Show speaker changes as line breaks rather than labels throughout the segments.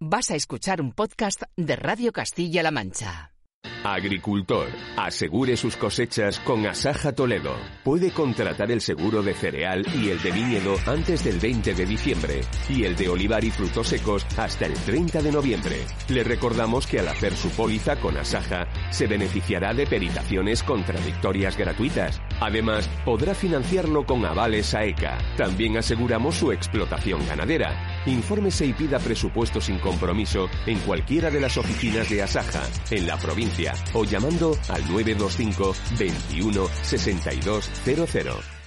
Vas a escuchar un podcast de Radio Castilla-La Mancha.
Agricultor, asegure sus cosechas con Asaja Toledo. Puede contratar el seguro de cereal y el de viñedo antes del 20 de diciembre y el de olivar y frutos secos hasta el 30 de noviembre. Le recordamos que al hacer su póliza con Asaja se beneficiará de peritaciones contradictorias gratuitas. Además, podrá financiarlo con avales a ECA. También aseguramos su explotación ganadera. Infórmese y pida presupuesto sin compromiso en cualquiera de las oficinas de Asaja en la provincia o llamando al 925 21 62 00.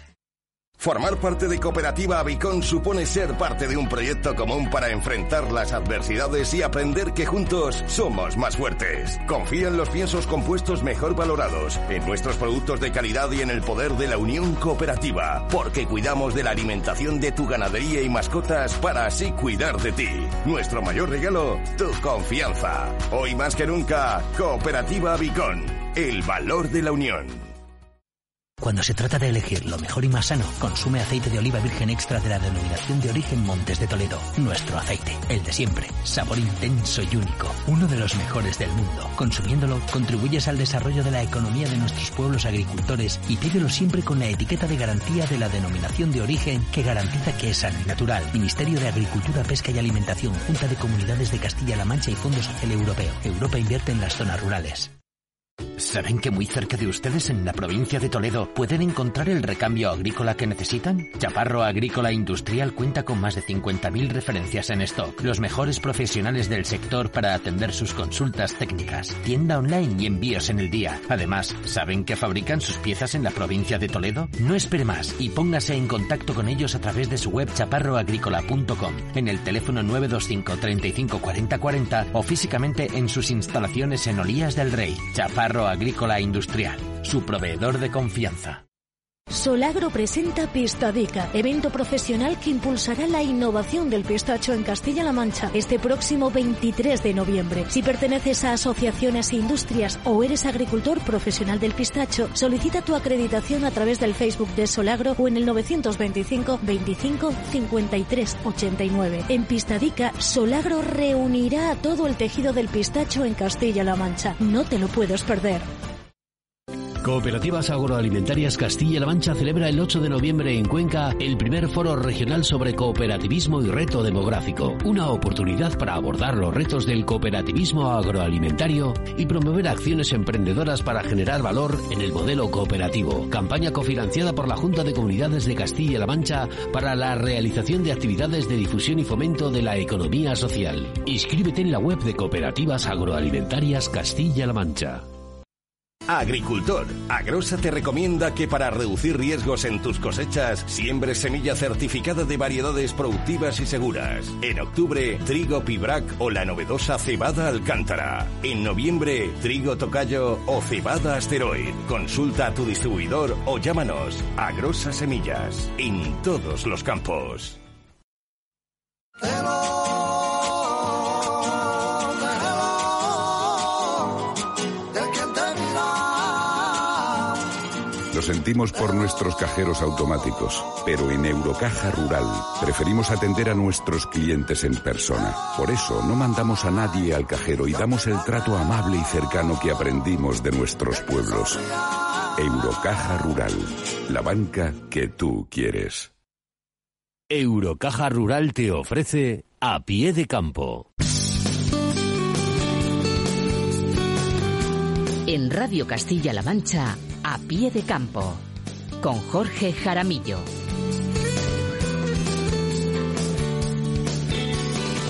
Formar parte de Cooperativa Avicon supone ser parte de un proyecto común para enfrentar las adversidades y aprender que juntos somos más fuertes. Confía en los piensos compuestos mejor valorados, en nuestros productos de calidad y en el poder de la unión cooperativa, porque cuidamos de la alimentación de tu ganadería y mascotas para así cuidar de ti. Nuestro mayor regalo, tu confianza. Hoy más que nunca, Cooperativa Avicon, el valor de la unión.
Cuando se trata de elegir lo mejor y más sano, consume aceite de oliva virgen extra de la denominación de origen Montes de Toledo. Nuestro aceite, el de siempre. Sabor intenso y único. Uno de los mejores del mundo. Consumiéndolo, contribuyes al desarrollo de la economía de nuestros pueblos agricultores y pídelo siempre con la etiqueta de garantía de la denominación de origen que garantiza que es sano y natural. Ministerio de Agricultura, Pesca y Alimentación, Junta de Comunidades de Castilla-La Mancha y Fondo Social Europeo. Europa invierte en las zonas rurales.
¿Saben que muy cerca de ustedes en la provincia de Toledo pueden encontrar el recambio agrícola que necesitan? Chaparro Agrícola Industrial cuenta con más de 50.000 referencias en stock, los mejores profesionales del sector para atender sus consultas técnicas, tienda online y envíos en el día. Además, ¿saben que fabrican sus piezas en la provincia de Toledo? No espere más y póngase en contacto con ellos a través de su web chaparroagrícola.com, en el teléfono 925 35 40 40 o físicamente en sus instalaciones en Olías del Rey. Chaparro Agrícola Industrial, su proveedor de confianza.
Solagro presenta Pistadica, evento profesional que impulsará la innovación del pistacho en Castilla-La Mancha este próximo 23 de noviembre. Si perteneces a asociaciones e industrias o eres agricultor profesional del pistacho, solicita tu acreditación a través del Facebook de Solagro o en el 925 25 53 89. En Pistadica, Solagro reunirá a todo el tejido del pistacho en Castilla-La Mancha. No te lo puedes perder.
Cooperativas Agroalimentarias Castilla-La Mancha celebra el 8 de noviembre en Cuenca el primer foro regional sobre cooperativismo y reto demográfico. Una oportunidad para abordar los retos del cooperativismo agroalimentario y promover acciones emprendedoras para generar valor en el modelo cooperativo. Campaña cofinanciada por la Junta de Comunidades de Castilla-La Mancha para la realización de actividades de difusión y fomento de la economía social. Inscríbete en la web de Cooperativas Agroalimentarias Castilla-La Mancha.
Agricultor, Agrosa te recomienda que para reducir riesgos en tus cosechas, siembres semilla certificada de variedades productivas y seguras. En octubre, trigo Pibrac o la novedosa cebada Alcántara. En noviembre, trigo Tocayo o cebada Asteroid. Consulta a tu distribuidor o llámanos. Agrosa Semillas, en todos los campos.
Sentimos por nuestros cajeros automáticos, pero en Eurocaja Rural preferimos atender a nuestros clientes en persona. Por eso no mandamos a nadie al cajero y damos el trato amable y cercano que aprendimos de nuestros pueblos. Eurocaja Rural, la banca que tú quieres.
Eurocaja Rural te ofrece a pie de campo.
En Radio Castilla-La Mancha, a pie de campo, con Jorge Jaramillo.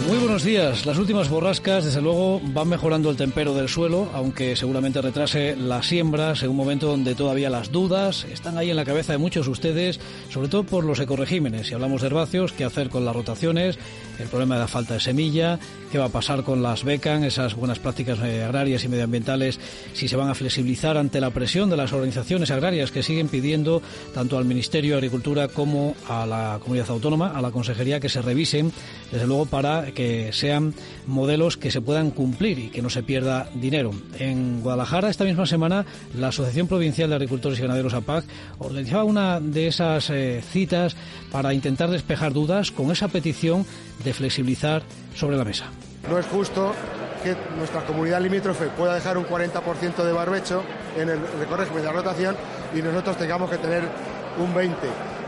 Muy buenos días. Las últimas borrascas, desde luego, van mejorando el tempero del suelo, aunque seguramente retrase la siembra en un momento donde todavía las dudas están ahí en la cabeza de muchos de ustedes, sobre todo por los ecoregímenes. Si hablamos de herbáceos, qué hacer con las rotaciones, el problema de la falta de semilla, qué va a pasar con las becas, esas buenas prácticas eh, agrarias y medioambientales, si se van a flexibilizar ante la presión de las organizaciones agrarias que siguen pidiendo tanto al Ministerio de Agricultura como a la comunidad autónoma, a la Consejería, que se revisen, desde luego, para que sean modelos que se puedan cumplir y que no se pierda dinero. En Guadalajara, esta misma semana, la Asociación Provincial de Agricultores y Ganaderos APAC organizaba una de esas eh, citas para intentar despejar dudas con esa petición de flexibilizar sobre la mesa.
No es justo que nuestra comunidad limítrofe pueda dejar un 40% de barbecho en el recorrido de rotación y nosotros tengamos que tener un 20%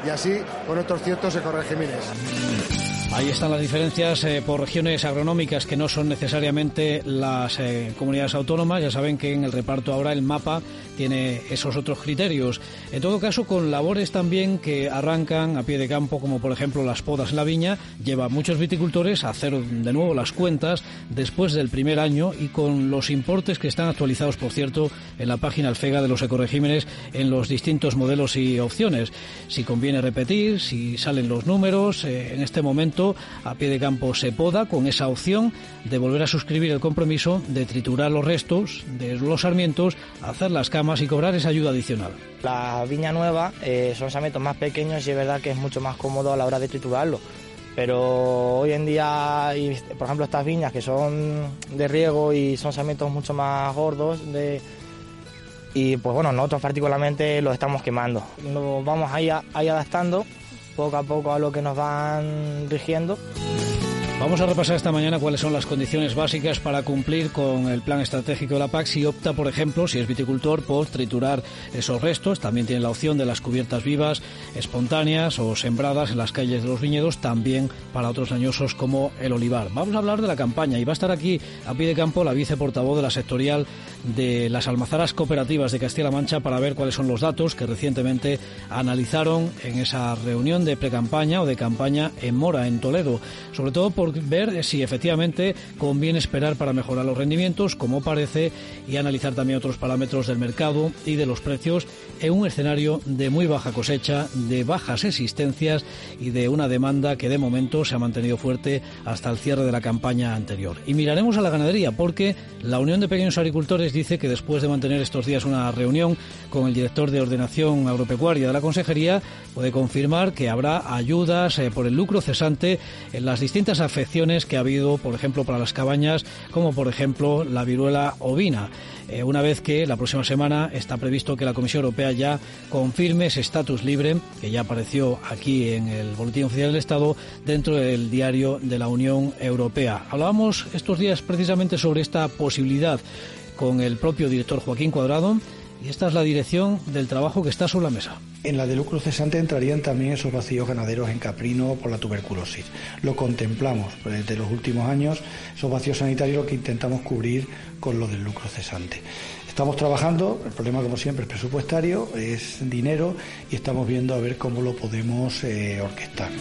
y así con otros ciertos ecoregímenes.
Ahí están las diferencias eh, por regiones agronómicas que no son necesariamente las eh, comunidades autónomas. Ya saben que en el reparto ahora el mapa tiene esos otros criterios. En todo caso, con labores también que arrancan a pie de campo, como por ejemplo las podas en la viña, lleva a muchos viticultores a hacer de nuevo las cuentas después del primer año y con los importes que están actualizados, por cierto, en la página alfega de los ecoregímenes en los distintos modelos y opciones. Si conviene repetir, si salen los números, eh, en este momento a pie de campo se poda con esa opción de volver a suscribir el compromiso de triturar los restos de los sarmientos, hacer las cámaras y cobrar esa ayuda adicional.
La viña nueva eh, son sarmientos más pequeños y es verdad que es mucho más cómodo a la hora de triturarlo. Pero hoy en día, por ejemplo, estas viñas que son de riego y son sarmientos mucho más gordos, y pues bueno, nosotros particularmente los estamos quemando. Nos vamos ahí, ahí adaptando poco a poco a lo que nos van rigiendo.
Vamos a repasar esta mañana cuáles son las condiciones básicas para cumplir con el plan estratégico de la PAC si opta, por ejemplo, si es viticultor, por triturar esos restos. También tiene la opción de las cubiertas vivas, espontáneas o sembradas en las calles de los viñedos, también para otros añosos como el olivar. Vamos a hablar de la campaña y va a estar aquí a pie de campo la viceportavoz de la sectorial de las almazaras cooperativas de Castilla-La Mancha para ver cuáles son los datos que recientemente analizaron en esa reunión de precampaña o de campaña en Mora, en Toledo. Sobre todo por ver si efectivamente conviene esperar para mejorar los rendimientos, como parece, y analizar también otros parámetros del mercado y de los precios en un escenario de muy baja cosecha, de bajas existencias y de una demanda que de momento se ha mantenido fuerte hasta el cierre de la campaña anterior. Y miraremos a la ganadería porque la Unión de Pequeños Agricultores dice que después de mantener estos días una reunión con el director de ordenación agropecuaria de la Consejería, puede confirmar que habrá ayudas eh, por el lucro cesante en las distintas afecciones que ha habido, por ejemplo, para las cabañas, como por ejemplo la viruela ovina. Eh, una vez que la próxima semana está previsto que la Comisión Europea ya confirme ese estatus libre, que ya apareció aquí en el Boletín Oficial del Estado, dentro del diario de la Unión Europea. Hablábamos estos días precisamente sobre esta posibilidad con el propio director Joaquín Cuadrado y esta es la dirección del trabajo que está sobre la mesa.
En la de lucro cesante entrarían también esos vacíos ganaderos en caprino por la tuberculosis. Lo contemplamos desde los últimos años, esos vacíos sanitarios lo que intentamos cubrir con lo del lucro cesante. Estamos trabajando, el problema como siempre es presupuestario, es dinero y estamos viendo a ver cómo lo podemos eh, orquestar.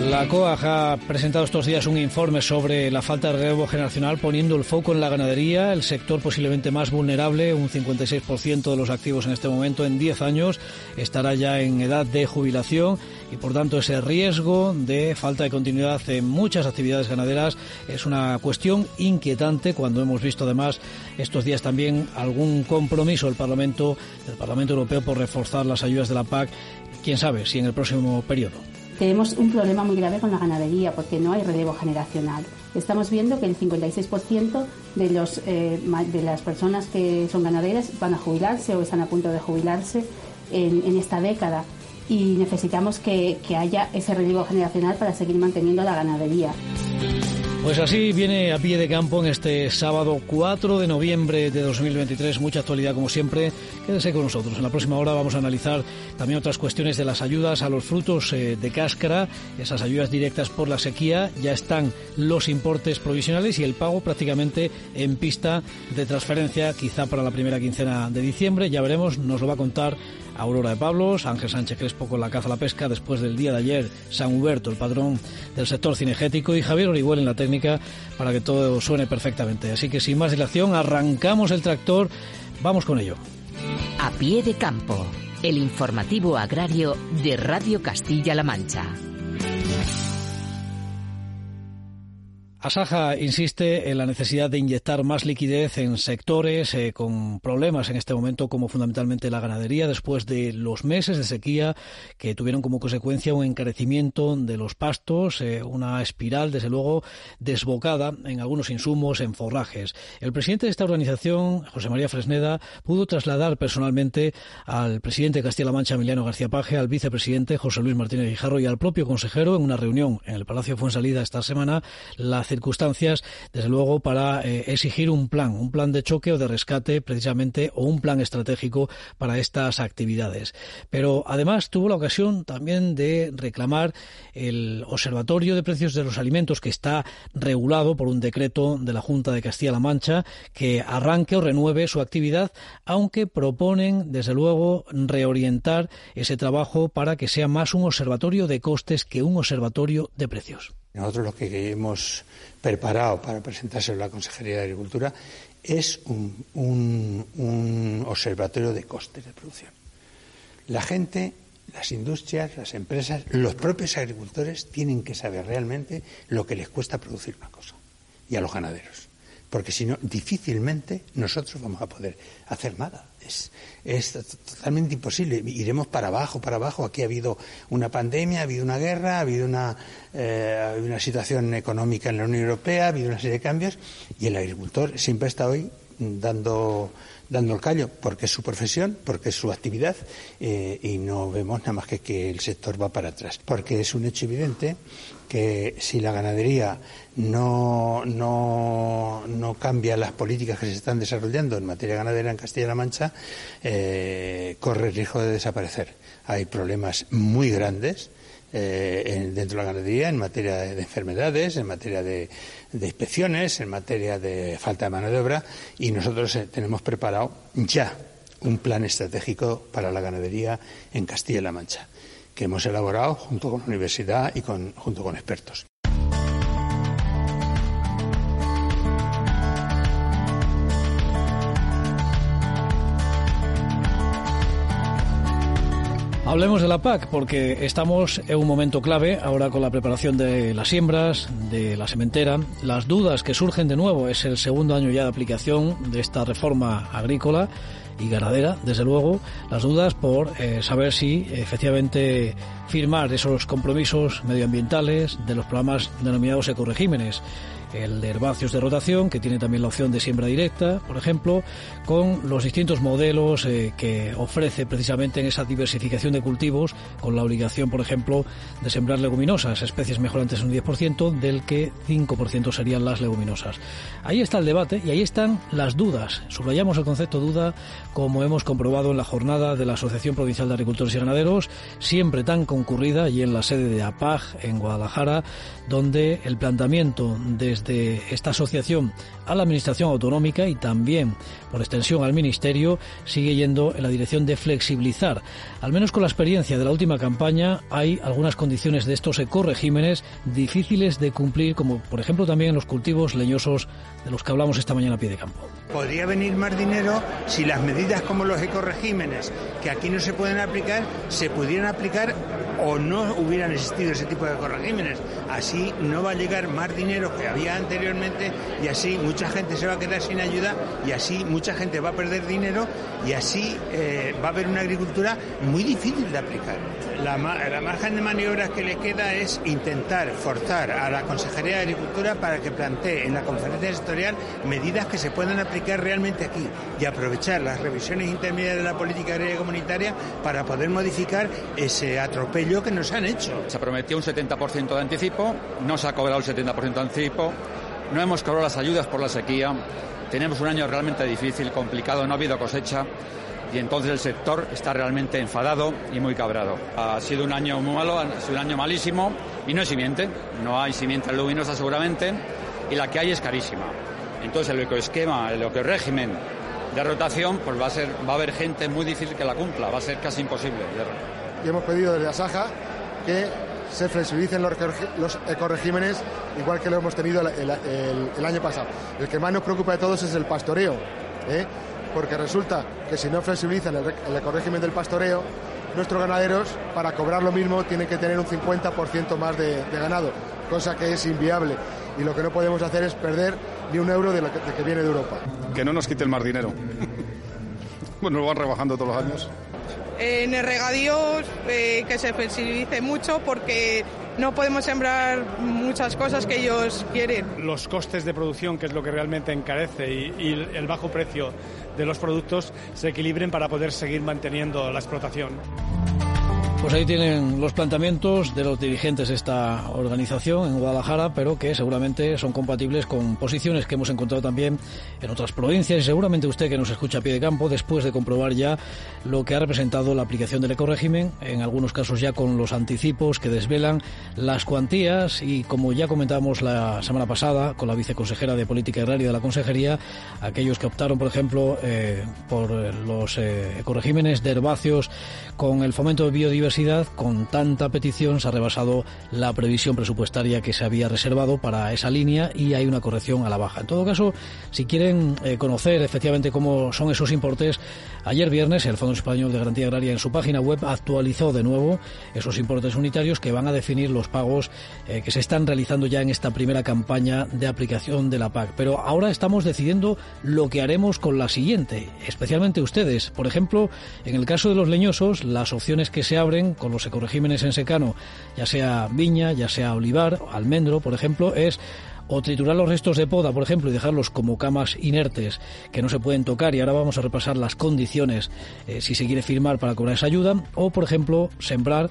La COAG ha presentado estos días un informe sobre la falta de relevo generacional poniendo el foco en la ganadería, el sector posiblemente más vulnerable, un 56% de los activos en este momento en 10 años estará ya en edad de jubilación y por tanto ese riesgo de falta de continuidad en muchas actividades ganaderas es una cuestión inquietante cuando hemos visto además estos días también algún compromiso del Parlamento del Parlamento Europeo por reforzar las ayudas de la PAC, quién sabe si en el próximo periodo
tenemos un problema muy grave con la ganadería porque no hay relevo generacional. Estamos viendo que el 56% de, los, eh, de las personas que son ganaderas van a jubilarse o están a punto de jubilarse en, en esta década y necesitamos que, que haya ese relevo generacional para seguir manteniendo la ganadería.
Pues así viene a pie de campo en este sábado 4 de noviembre de 2023. Mucha actualidad como siempre. Quédese con nosotros. En la próxima hora vamos a analizar también otras cuestiones de las ayudas a los frutos eh, de cáscara, esas ayudas directas por la sequía. Ya están los importes provisionales y el pago prácticamente en pista de transferencia, quizá para la primera quincena de diciembre. Ya veremos, nos lo va a contar Aurora de Pablos, Ángel Sánchez Crespo con la caza a la pesca después del día de ayer, San Huberto, el padrón del sector cinegético y Javier Orihuel en la técnica para que todo suene perfectamente. Así que sin más dilación, arrancamos el tractor, vamos con ello.
A pie de campo, el informativo agrario de Radio Castilla-La Mancha.
Asaja insiste en la necesidad de inyectar más liquidez en sectores eh, con problemas en este momento, como fundamentalmente la ganadería, después de los meses de sequía que tuvieron como consecuencia un encarecimiento de los pastos, eh, una espiral, desde luego, desbocada en algunos insumos, en forrajes. El presidente de esta organización, José María Fresneda, pudo trasladar personalmente al presidente de Castilla-La Mancha, Emiliano García Paje, al vicepresidente José Luis Martínez Guijarro y al propio consejero en una reunión en el Palacio Fuensalida esta semana la circunstancias, desde luego, para eh, exigir un plan, un plan de choque o de rescate, precisamente, o un plan estratégico para estas actividades. Pero además tuvo la ocasión también de reclamar el Observatorio de Precios de los Alimentos, que está regulado por un decreto de la Junta de Castilla-La Mancha, que arranque o renueve su actividad, aunque proponen, desde luego, reorientar ese trabajo para que sea más un observatorio de costes que un observatorio de precios.
Nosotros lo que hemos preparado para presentárselo a la Consejería de Agricultura es un, observatorio de costes de producción. La gente, las industrias, las empresas, los propios agricultores tienen que saber realmente lo que les cuesta producir una cosa. Y a los ganaderos. Porque si no, difícilmente nosotros vamos a poder hacer nada es, totalmente imposible. Iremos para abajo, para abajo. Aquí ha habido una pandemia, ha habido una guerra, ha habido una, eh, una situación económica en la Unión Europea, ha habido una serie de cambios y el agricultor siempre está hoy dando dando el callo, porque es su profesión, porque es su actividad, eh, y no vemos nada más que que el sector va para atrás. Porque es un hecho evidente que si la ganadería no, no, no cambia las políticas que se están desarrollando en materia ganadera en Castilla-La Mancha, eh, corre el riesgo de desaparecer. Hay problemas muy grandes eh, dentro de la ganadería en materia de, enfermedades, en materia de, inspecciones, en materia de falta de mano de obra y nosotros eh, tenemos preparado ya un plan estratégico para la ganadería en Castilla-La Mancha que hemos elaborado junto con la universidad y junto con expertos.
Hablemos de la PAC porque estamos en un momento clave ahora con la preparación de las siembras, de la sementera. Las dudas que surgen de nuevo es el segundo año ya de aplicación de esta reforma agrícola y ganadera, desde luego, las dudas por eh, saber si efectivamente firmar esos compromisos medioambientales de los programas denominados ecoregímenes el de herbáceos de rotación, que tiene también la opción de siembra directa, por ejemplo, con los distintos modelos eh, que ofrece precisamente en esa diversificación de cultivos, con la obligación, por ejemplo, de sembrar leguminosas, especies mejorantes un 10%, del que 5% serían las leguminosas. Ahí está el debate y ahí están las dudas. Subrayamos el concepto duda, como hemos comprobado en la jornada de la Asociación Provincial de Agricultores y Ganaderos, siempre tan concurrida y en la sede de APAG en Guadalajara, donde el planteamiento desde de esta asociación a la Administración Autonómica y también, por extensión, al Ministerio, sigue yendo en la dirección de flexibilizar. Al menos con la experiencia de la última campaña, hay algunas condiciones de estos ecoregímenes difíciles de cumplir, como por ejemplo también en los cultivos leñosos de los que hablamos esta mañana a pie de campo.
Podría venir más dinero si las medidas como los ecoregímenes, que aquí no se pueden aplicar, se pudieran aplicar o no hubieran existido ese tipo de ecoregímenes. Así no va a llegar más dinero que había anteriormente y así mucha gente se va a quedar sin ayuda y así mucha gente va a perder dinero y así eh, va a haber una agricultura muy difícil de aplicar. La, la margen de maniobras que le queda es intentar forzar a la Consejería de Agricultura para que plantee en la conferencia sectorial medidas que se puedan aplicar realmente aquí y aprovechar las revisiones intermedias de la política agraria comunitaria para poder modificar ese atropello que nos han hecho.
Se prometió un 70% de anticipo, no se ha cobrado el 70% de anticipo, no hemos cobrado las ayudas por la sequía, tenemos un año realmente difícil, complicado, no ha habido cosecha y entonces el sector está realmente enfadado y muy cabrado. Ha sido un año muy malo, ha sido un año malísimo y no hay simiente, no hay simiente luminosa seguramente y la que hay es carísima. Entonces el ecoesquema, el ecorégimen de rotación, pues va a, ser, va a haber gente muy difícil que la cumpla, va a ser casi imposible.
Y hemos pedido desde Asaja que se flexibilicen los, ecoregímenes igual que lo hemos tenido el, año pasado. El que más nos preocupa de todos es el pastoreo, ¿eh? Porque resulta que si no flexibilizan el, el ecorégimen del pastoreo, nuestros ganaderos, para cobrar lo mismo, tienen que tener un 50% más de, ganado, cosa que es inviable. Y lo que no podemos hacer es perder ni un euro de lo que, viene de Europa.
Que no nos quite el más dinero. bueno, lo van rebajando todos los años.
En el regadío eh, que se flexibilice mucho porque no podemos sembrar muchas cosas que ellos quieren.
Los costes de producción, que es lo que realmente encarece, y el bajo precio de los productos se equilibren para poder seguir manteniendo la explotación.
Pues ahí tienen los planteamientos de los dirigentes de esta organización en Guadalajara, pero que seguramente son compatibles con posiciones que hemos encontrado también en otras provincias. Y seguramente usted que nos escucha a pie de campo, después de comprobar ya lo que ha representado la aplicación del ecorégimen, en algunos casos ya con los anticipos que desvelan las cuantías. Y como ya comentábamos la semana pasada con la viceconsejera de Política Agraria de la Consejería, aquellos que optaron, por ejemplo, eh, por los eh, ecoregímenes de herbáceos con el fomento de biodiversidad, con tanta petición, se ha rebasado la previsión presupuestaria que se había reservado para esa línea y hay una corrección a la baja. En todo caso, si quieren eh, conocer efectivamente cómo son esos importes, ayer viernes el Fondo Español de Garantía Agraria en su página web actualizó de nuevo esos importes unitarios que van a definir los pagos eh, que se están realizando ya en esta primera campaña de aplicación de la PAC. Pero ahora estamos decidiendo lo que haremos con la siguiente, especialmente ustedes. Por ejemplo, en el caso de los leñosos, las opciones que se abren con los ecoregímenes en secano, ya sea viña, ya sea olivar, almendro, por ejemplo, es o triturar los restos de poda, por ejemplo, y dejarlos como camas inertes que no se pueden tocar, y ahora vamos a repasar las condiciones eh, si se quiere firmar para cobrar esa ayuda, o por ejemplo, sembrar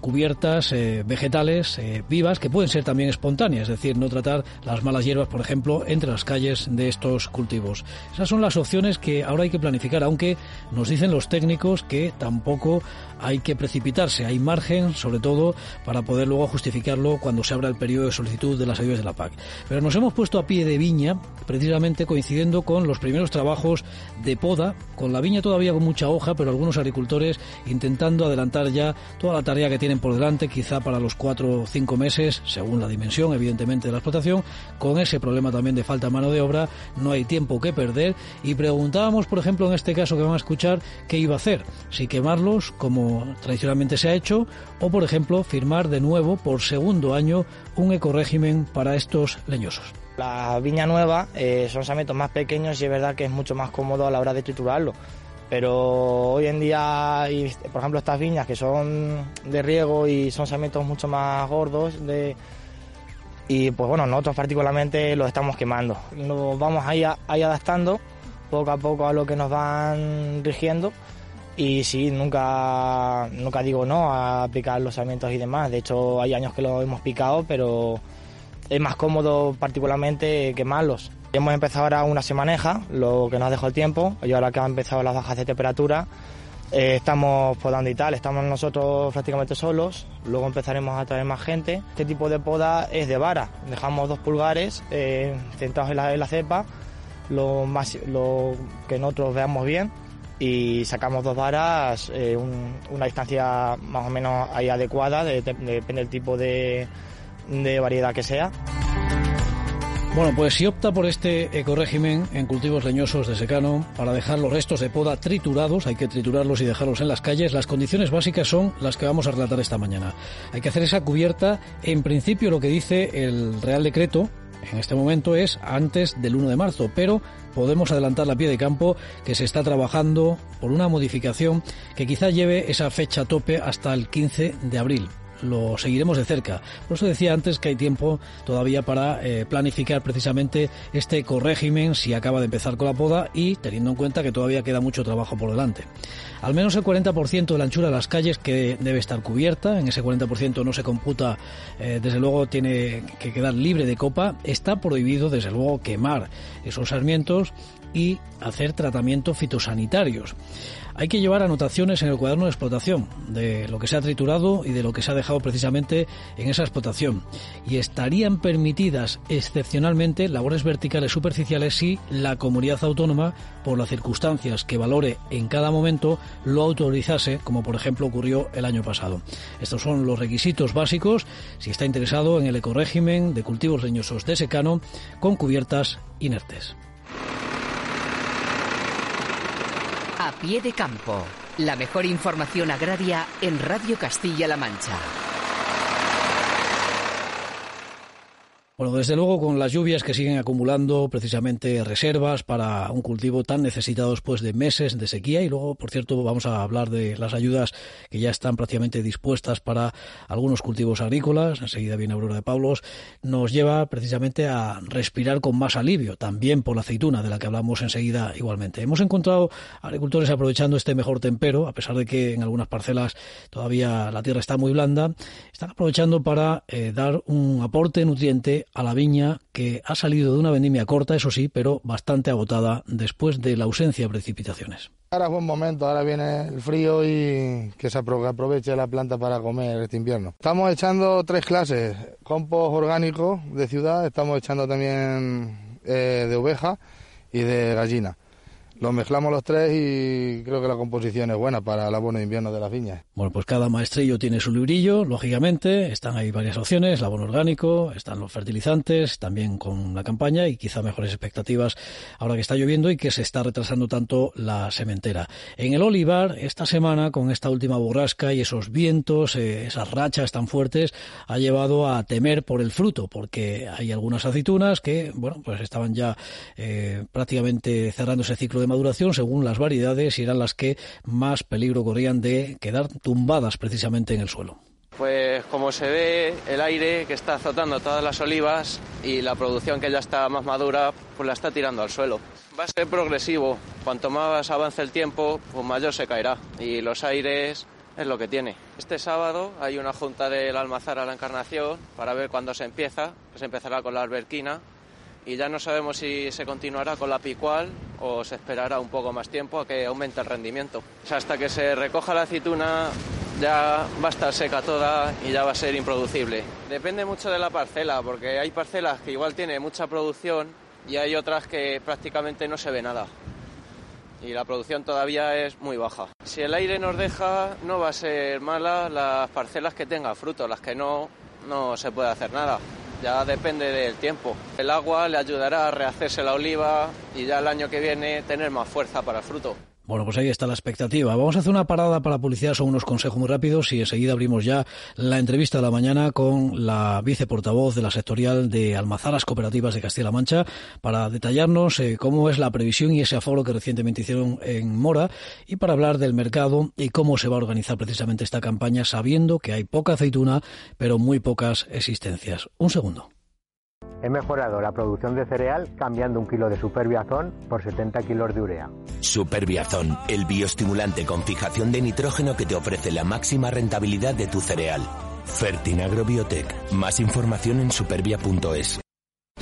cubiertas eh, vegetales eh, vivas que pueden ser también espontáneas, es decir, no tratar las malas hierbas, por ejemplo, entre las calles de estos cultivos. Esas son las opciones que ahora hay que planificar, aunque nos dicen los técnicos que tampoco hay que precipitarse, hay margen, sobre todo, para poder luego justificarlo cuando se abra el periodo de solicitud de las ayudas de la PAC. Pero nos hemos puesto a pie de viña, precisamente coincidiendo con los primeros trabajos de poda, con la viña todavía con mucha hoja, pero algunos agricultores intentando adelantar ya toda la tarea que tienen por delante, quizá para los cuatro o cinco meses, según la dimensión, evidentemente, de la explotación, con ese problema también de falta de mano de obra, no hay tiempo que perder. Y preguntábamos, por ejemplo, en este caso que van a escuchar, qué iba a hacer, si quemarlos como tradicionalmente se ha hecho, o por ejemplo firmar de nuevo por segundo año un ecorégimen para estos leñosos.
La viña nueva eh, son sametos más pequeños y es verdad que es mucho más cómodo a la hora de triturarlo. Pero hoy en día, por ejemplo, estas viñas que son de riego y son sametos mucho más gordos, y pues bueno, nosotros particularmente los estamos quemando. Nos vamos ahí, adaptando poco a poco a lo que nos van rigiendo y sí, nunca, nunca digo no a picar los sarmientos y demás. De hecho, hay años que lo hemos picado, pero es más cómodo particularmente quemarlos. Hemos empezado ahora una semaneja, lo que nos dejó el tiempo, y ahora que han empezado las bajas de temperatura, eh, estamos podando y tal, estamos nosotros prácticamente solos, luego empezaremos a traer más gente. Este tipo de poda es de vara, dejamos dos pulgares eh, centrados en la, cepa, lo, más, que nosotros veamos bien y sacamos dos varas, eh, una distancia más o menos ahí adecuada, depende del tipo de variedad que sea.
Bueno, pues si opta por este ecorégimen en cultivos leñosos de secano para dejar los restos de poda triturados, hay que triturarlos y dejarlos en las calles, las condiciones básicas son las que vamos a relatar esta mañana. Hay que hacer esa cubierta, en principio lo que dice el Real Decreto, en este momento es antes del 1 de marzo, pero podemos adelantar la pie de campo que se está trabajando por una modificación que quizá lleve esa fecha tope hasta el 15 de abril lo seguiremos de cerca. Por eso decía antes que hay tiempo todavía para eh, planificar precisamente este corrégimen si acaba de empezar con la poda y teniendo en cuenta que todavía queda mucho trabajo por delante. Al menos el 40% de la anchura de las calles que debe estar cubierta, en ese 40% no se computa, eh, desde luego tiene que quedar libre de copa, está prohibido desde luego quemar esos sarmientos y hacer tratamientos fitosanitarios. Hay que llevar anotaciones en el cuaderno de explotación de lo que se ha triturado y de lo que se ha dejado precisamente en esa explotación. Y estarían permitidas excepcionalmente labores verticales superficiales si la comunidad autónoma, por las circunstancias que valore en cada momento, lo autorizase, como por ejemplo ocurrió el año pasado. Estos son los requisitos básicos si está interesado en el ecorégimen de cultivos leñosos de secano con cubiertas inertes.
A pie de campo, la mejor información agraria en Radio Castilla-La Mancha.
Bueno, desde luego con las lluvias que siguen acumulando precisamente reservas para un cultivo tan necesitado después de meses de sequía y luego, por cierto, vamos a hablar de las ayudas que ya están prácticamente dispuestas para algunos cultivos agrícolas, enseguida viene Aurora de Pablos, nos lleva precisamente a respirar con más alivio, también por la aceituna de la que hablamos enseguida igualmente. Hemos encontrado agricultores aprovechando este mejor tempero, a pesar de que en algunas parcelas todavía la tierra está muy blanda, están aprovechando para eh, dar un aporte nutriente a la viña que ha salido de una vendimia corta, eso sí, pero bastante agotada después de la ausencia de precipitaciones.
Ahora es buen momento, ahora viene el frío y que se aproveche la planta para comer este invierno. Estamos echando tres clases, compost orgánico de ciudad, estamos echando también eh, de oveja y de gallina. Los mezclamos los tres y creo que la composición es buena para el abono de invierno de las viñas.
Bueno, pues cada maestrillo tiene su librillo, lógicamente. Están ahí varias opciones, el abono orgánico, están los fertilizantes, también con la campaña y quizá mejores expectativas ahora que está lloviendo y que se está retrasando tanto la sementera. En el olivar, esta semana, con esta última borrasca y esos vientos, eh, esas rachas tan fuertes, ha llevado a temer por el fruto, porque hay algunas aceitunas que, bueno, pues estaban ya eh, prácticamente cerrando ese ciclo de maduración según las variedades y eran las que más peligro corrían de quedar tumbadas precisamente en el suelo.
Pues como se ve, el aire que está azotando todas las olivas y la producción que ya está más madura, pues la está tirando al suelo. Va a ser progresivo. Cuanto más avance el tiempo, pues mayor se caerá. Y los aires es lo que tiene. Este sábado hay una junta del Almazar a la Encarnación para ver cuándo se empieza. se empezará con la alberquina y ya no sabemos si se continuará con la picual o se esperará un poco más tiempo a que aumente el rendimiento. hasta que se recoja la aceituna ya va a estar seca toda y ya va a ser improducible. Depende mucho de la parcela, porque hay parcelas que igual tiene mucha producción y hay otras que prácticamente no se ve nada. Y la producción todavía es muy baja. Si el aire nos deja, no va a ser mala las parcelas que tengan fruto, las que no, no se puede hacer nada ya depende del tiempo. El agua le ayudará a rehacerse la oliva y ya el año que viene tener más fuerza para el fruto.
Bueno, pues ahí está la expectativa. Vamos a hacer una parada para publicidad, son unos consejos muy rápidos y enseguida abrimos ya la entrevista de la mañana con la viceportavoz de la sectorial de Almazaras Cooperativas de Castilla-La Mancha para detallarnos eh, cómo es la previsión y ese aforo que recientemente hicieron en Mora y para hablar del mercado y cómo se va a organizar precisamente esta campaña sabiendo que hay poca aceituna pero muy pocas existencias. Un segundo.
He mejorado la producción de cereal cambiando un kilo de Superbiazón por 70 kilos de urea.
Superbiazón, el bioestimulante con fijación de nitrógeno que te ofrece la máxima rentabilidad de tu cereal. Fertinagro Biotech. Más información en supervia.es.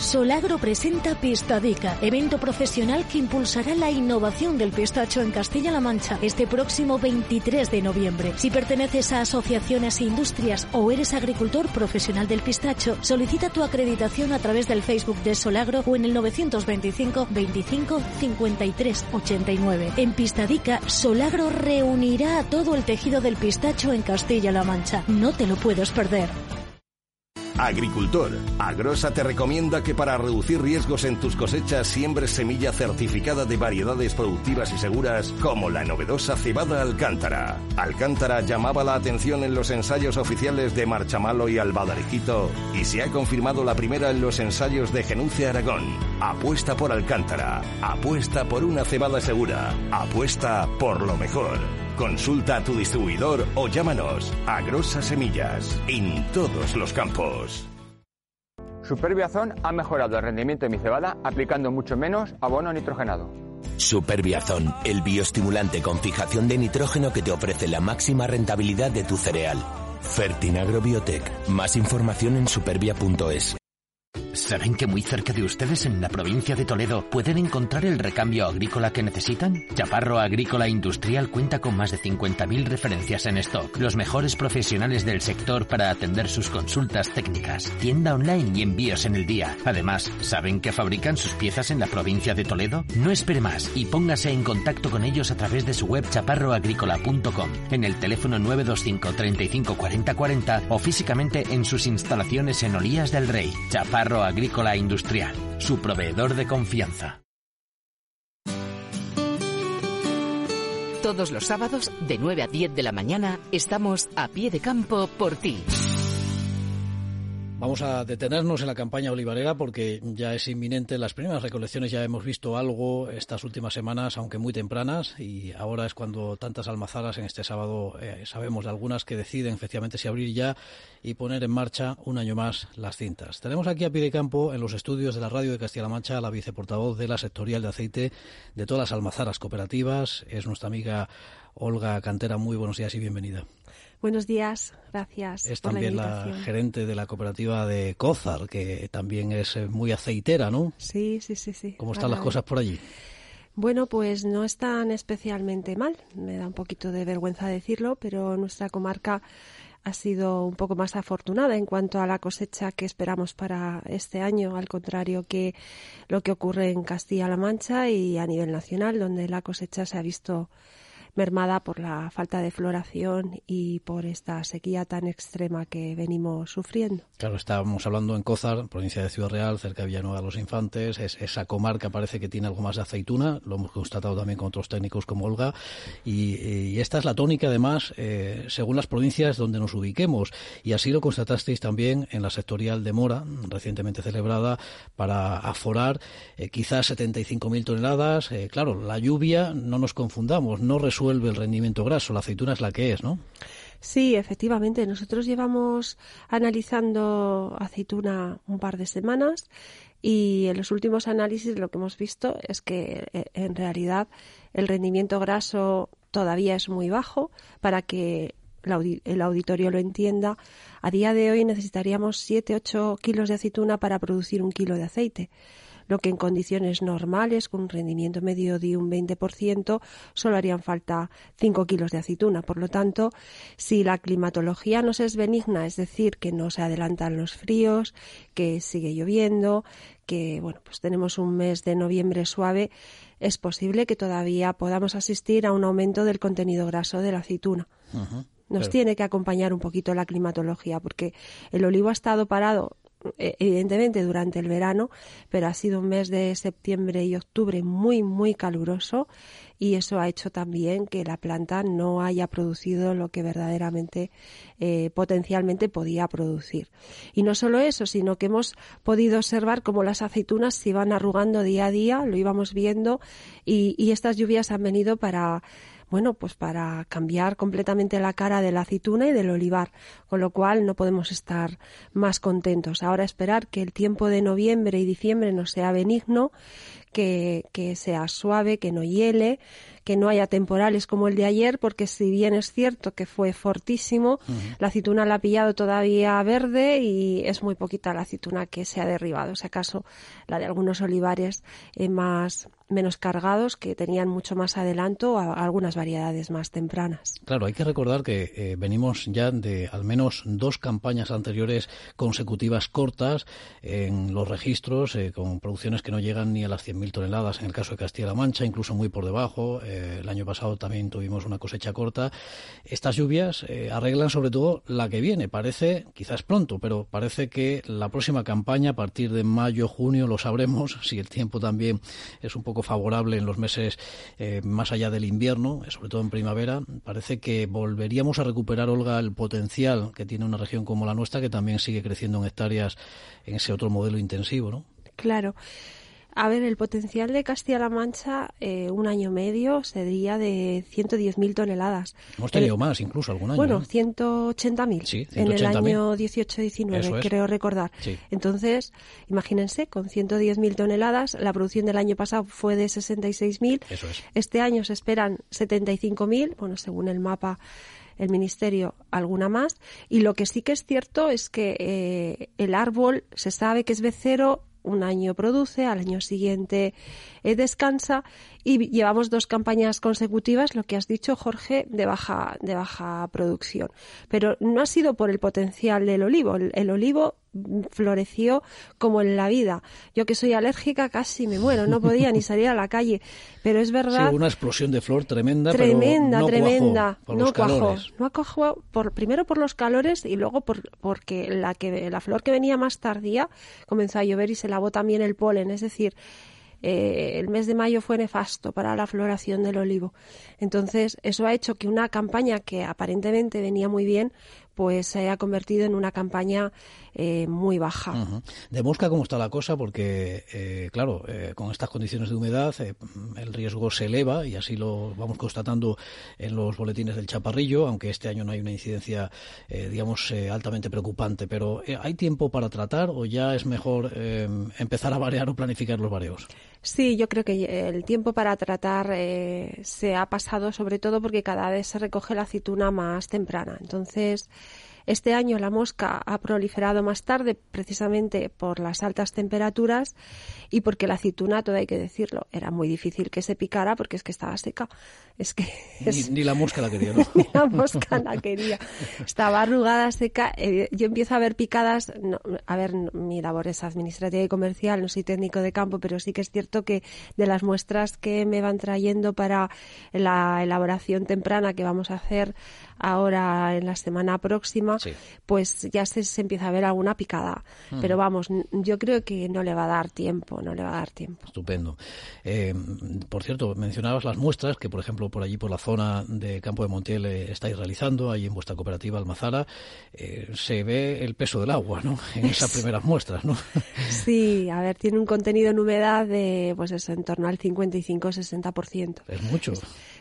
Solagro presenta Pistadica, evento profesional que impulsará la innovación del pistacho en Castilla-La Mancha este próximo 23 de noviembre. Si perteneces a asociaciones e industrias o eres agricultor profesional del pistacho, solicita tu acreditación a través del Facebook de Solagro o en el 925 25 53 89. En Pistadica, Solagro reunirá a todo el tejido del pistacho en Castilla-La Mancha. No te lo puedes perder.
Agricultor, Agrosa te recomienda que para reducir riesgos en tus cosechas siembres semilla certificada de variedades productivas y seguras como la novedosa cebada Alcántara. Alcántara llamaba la atención en los ensayos oficiales de Marchamalo y Albadariquito y se ha confirmado la primera en los ensayos de Genucia Aragón. Apuesta por Alcántara, apuesta por una cebada segura, apuesta por lo mejor. Consulta a tu distribuidor o llámanos a Grosa Semillas en todos los campos.
Superbiazón ha mejorado el rendimiento de mi cebada aplicando mucho menos abono nitrogenado.
Superbiazón, el bioestimulante con fijación de nitrógeno que te ofrece la máxima rentabilidad de tu cereal. Fertinagro Biotech. Más información en supervia.es.
¿Saben que muy cerca de ustedes en la provincia de Toledo pueden encontrar el recambio agrícola que necesitan? Chaparro Agrícola Industrial cuenta con más de 50.000 referencias en stock, los mejores profesionales del sector para atender sus consultas técnicas, tienda online y envíos en el día. Además, ¿saben que fabrican sus piezas en la provincia de Toledo? No espere más y póngase en contacto con ellos a través de su web chaparroagrícola.com, en el teléfono 925 35 40 40 o físicamente en sus instalaciones en Olías del Rey. Chaparro Agrícola Industrial, su proveedor de confianza.
Todos los sábados, de 9 a 10 de la mañana, estamos a pie de campo por ti.
Vamos a detenernos en la campaña olivarera porque ya es inminente. Las primeras recolecciones ya hemos visto algo estas últimas semanas, aunque muy tempranas, y ahora es cuando tantas almazaras en este sábado eh, sabemos de algunas que deciden efectivamente si abrir ya y poner en marcha un año más las cintas. Tenemos aquí a pie de campo en los estudios de la radio de Castilla-La Mancha la viceportavoz de la sectorial de aceite de todas las almazaras cooperativas. Es nuestra amiga Olga Cantera. Muy buenos días y bienvenida.
Buenos días, gracias.
Es
por
también
la,
la, gerente de la cooperativa de Cózar, que también es eh, muy aceitera, ¿no?
Sí, sí, sí, sí.
¿Cómo están las cosas por allí?
Bueno, pues no están especialmente mal. Me da un poquito de vergüenza decirlo, pero nuestra comarca ha sido un poco más afortunada en cuanto a la cosecha que esperamos para este año, al contrario que lo que ocurre en Castilla-La Mancha y a nivel nacional, donde la cosecha se ha visto mermada por la falta de floración y por esta sequía tan extrema que venimos sufriendo.
Claro, estábamos hablando en Cózar, provincia de Ciudad Real, cerca de Villanueva de los Infantes. Es, esa comarca parece que tiene algo más de aceituna, lo hemos constatado también con otros técnicos como Olga. Y, y esta es la tónica, además, eh, según las provincias donde nos ubiquemos. Y así lo constatasteis también en la sectorial de Mora, recientemente celebrada, para aforar eh, quizás 75.000 toneladas. Eh, claro, la lluvia, no nos confundamos, no resuelve el rendimiento graso. La aceituna es la que es, ¿no?
Sí, efectivamente. Nosotros llevamos analizando aceituna un par de semanas y en los últimos análisis lo que hemos visto es que eh, en realidad el rendimiento graso todavía es muy bajo para que el auditorio lo entienda. A día de hoy necesitaríamos 7-8 kilos de aceituna para producir un kilo de aceite lo que en condiciones normales, con un rendimiento medio de un 20%, solo harían falta 5 kilos de aceituna. Por lo tanto, si la climatología nos es benigna, es decir, que no se adelantan los fríos, que sigue lloviendo, que bueno, pues tenemos un mes de noviembre suave, es posible que todavía podamos asistir a un aumento del contenido graso de la aceituna. Nos tiene que acompañar un poquito la climatología, porque el olivo ha estado parado evidentemente durante el verano, pero ha sido un mes de septiembre y octubre muy, muy caluroso y eso ha hecho también que la planta no haya producido lo que verdaderamente eh, potencialmente podía producir. Y no solo eso, sino que hemos podido observar cómo las aceitunas se iban arrugando día a día, lo íbamos viendo y estas lluvias han venido para bueno, pues para cambiar completamente la cara de la aceituna y del olivar, con lo cual no podemos estar más contentos. Ahora esperar que el tiempo de noviembre y diciembre nos sea benigno, que, que sea suave, que no hiele, que no haya temporales como el de ayer, porque si bien es cierto que fue fortísimo, la aceituna la ha pillado todavía verde y es muy poquita la aceituna que se ha derribado. Si acaso la de algunos olivares eh, más menos cargados que tenían mucho más adelanto a algunas variedades más tempranas.
Claro, hay que recordar que eh, venimos ya de al menos dos campañas anteriores consecutivas cortas en los registros eh, con producciones que no llegan ni a las 100.000 toneladas en el caso de Castilla-La Mancha, incluso muy por debajo. Eh, el año pasado también tuvimos una cosecha corta. Estas lluvias arreglan sobre todo la que viene. Parece, quizás pronto, pero parece que la próxima campaña, a partir de mayo, junio, lo sabremos, si el tiempo también es un favorable en los meses eh, más allá del invierno, sobre todo en primavera, parece que volveríamos a recuperar, Olga, el potencial que tiene una región como la nuestra, que también sigue creciendo en hectáreas en ese otro modelo intensivo, ¿no?
Claro. A ver, el potencial de Castilla-La Mancha, eh, un año medio, sería de 110.000 toneladas.
Hemos tenido más, incluso algún año.
Bueno,
¿eh?
180.000
sí,
en el año 18-19, creo recordar.
Sí.
Entonces, imagínense, con 110.000 toneladas, la producción del año pasado fue de 66.000.
Eso es.
Este año se esperan 75.000, bueno, según el mapa el Ministerio alguna más. Y lo que sí que es cierto es que eh, el árbol se sabe que es becero, un año produce, al año siguiente eh, descansa y llevamos dos campañas consecutivas, lo que has dicho, Jorge, de baja, de baja producción. Pero no ha sido por el potencial del olivo. el olivo floreció como en la vida. Yo que soy alérgica casi me muero, no podía ni salir a la calle. Pero es verdad.
Sí, una explosión de flor tremenda.
Tremenda,
pero no
tremenda. no cuajó. No cuajó por, primero por los calores y luego por, porque la, que, la flor que venía más tardía comenzó a llover y se lavó también el polen. Es decir, eh, el mes de mayo fue nefasto para la floración del olivo. Entonces, eso ha hecho que una campaña que aparentemente venía muy bien, pues se haya convertido en una campaña eh, muy baja.
De mosca, ¿cómo está la cosa? Porque, eh, claro, eh, con estas condiciones de humedad eh, el riesgo se eleva y así lo vamos constatando en los boletines del Chaparrillo, aunque este año no hay una incidencia, eh, digamos, altamente preocupante. Pero, ¿hay tiempo para tratar o ya es mejor empezar a variar o planificar los vareos?
Sí, yo creo que el tiempo para tratar eh, se ha pasado sobre todo porque cada vez se recoge la aceituna más temprana. Entonces, este año la mosca ha proliferado más tarde precisamente por las altas temperaturas y porque la aceituna, todo hay que decirlo, era muy difícil que se picara porque es que estaba seca. Es que es-
Ni, ni la mosca la quería, ¿no?
la mosca la quería. Estaba arrugada, seca. Eh, Yo empiezo a ver picadas. no, a ver, mi labor es administrativa y comercial, no soy técnico de campo, pero sí que es cierto que de las muestras que me van trayendo para la elaboración temprana que vamos a hacer ahora en la semana próxima, pues ya se, se empieza a ver alguna picada. Pero vamos, yo creo que no le va a dar tiempo, no le va a dar tiempo.
Estupendo. Eh, por cierto, mencionabas las muestras que, por ejemplo, por allí, por la zona de Campo de Montiel, eh, estáis realizando, ahí en vuestra cooperativa Almazara, eh, se ve el peso del agua, ¿no? En esas primeras muestras, ¿no?
Sí, a ver, tiene un contenido en humedad de, pues eso, en torno al 55-60%.
Es mucho.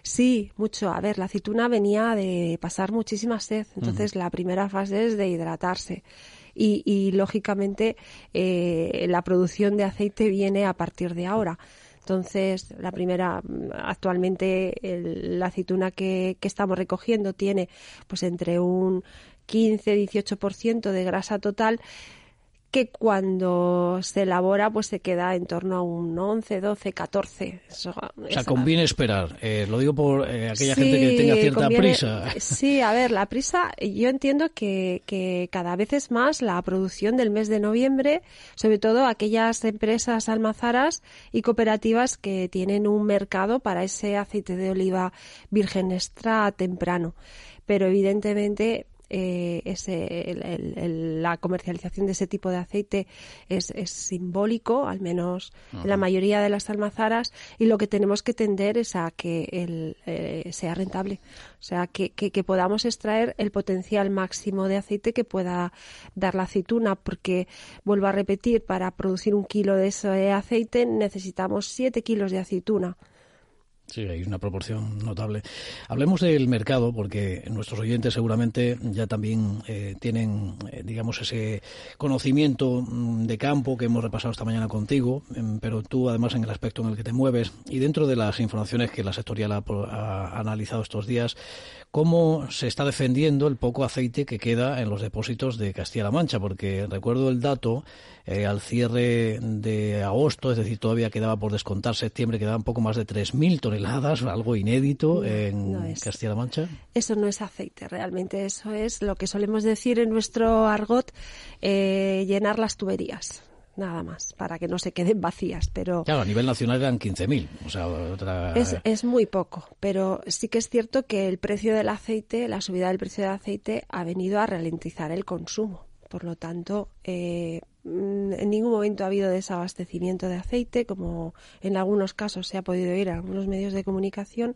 Sí, mucho. A ver, la aceituna venía de pasar muchísima sed, entonces la primera fase es de hidratarse. Y, y lógicamente eh, la producción de aceite viene a partir de ahora. Entonces, la primera, actualmente el- la aceituna que, que estamos recogiendo tiene pues entre un 15-18% de grasa total que cuando se elabora pues se queda en torno a un 11, 12, 14. Eso,
O sea, conviene esperar. Eh, lo digo por eh, aquella
Sí,
gente que tenga cierta
conviene-
prisa.
Sí, a ver, la prisa, yo entiendo que, que cada vez es más la producción del mes de noviembre, sobre todo aquellas empresas almazaras y cooperativas que tienen un mercado para ese aceite de oliva virgen extra temprano. Pero evidentemente eh, ese, el- el- la comercialización de ese tipo de aceite es, es simbólico, al menos en la mayoría de las almazaras, y lo que tenemos que tender es a que el, eh, sea rentable, o sea, que, que, que podamos extraer el potencial máximo de aceite que pueda dar la aceituna, porque, vuelvo a repetir, para producir un kilo de ese aceite necesitamos 7 kilos de aceituna.
Sí, hay una proporción notable. Hablemos del mercado, porque nuestros oyentes seguramente ya también eh, tienen, eh, digamos, ese conocimiento mm, de campo que hemos repasado esta mañana contigo, em, pero tú además en el aspecto en el que te mueves y dentro de las informaciones que la sectorial ha, ha analizado estos días, ¿cómo se está defendiendo el poco aceite que queda en los depósitos de Castilla-La Mancha? Porque recuerdo el dato eh, al cierre de agosto, es decir, todavía quedaba por descontar septiembre, quedaban poco más de 3.000 toneladas, algo inédito en
no.
Castilla-La Mancha.
Eso no es aceite, realmente eso es lo que solemos decir en nuestro argot, eh, llenar las tuberías, nada más, para que no se queden vacías, pero
Claro, a nivel nacional eran 15.000, o sea, otra...
es, es muy poco. Pero sí que es cierto que el precio del aceite, la subida del precio del aceite ha venido a ralentizar el consumo. Por lo tanto, eh, mm, en ningún momento ha habido desabastecimiento de aceite, como en algunos casos se ha podido ir a algunos medios de comunicación,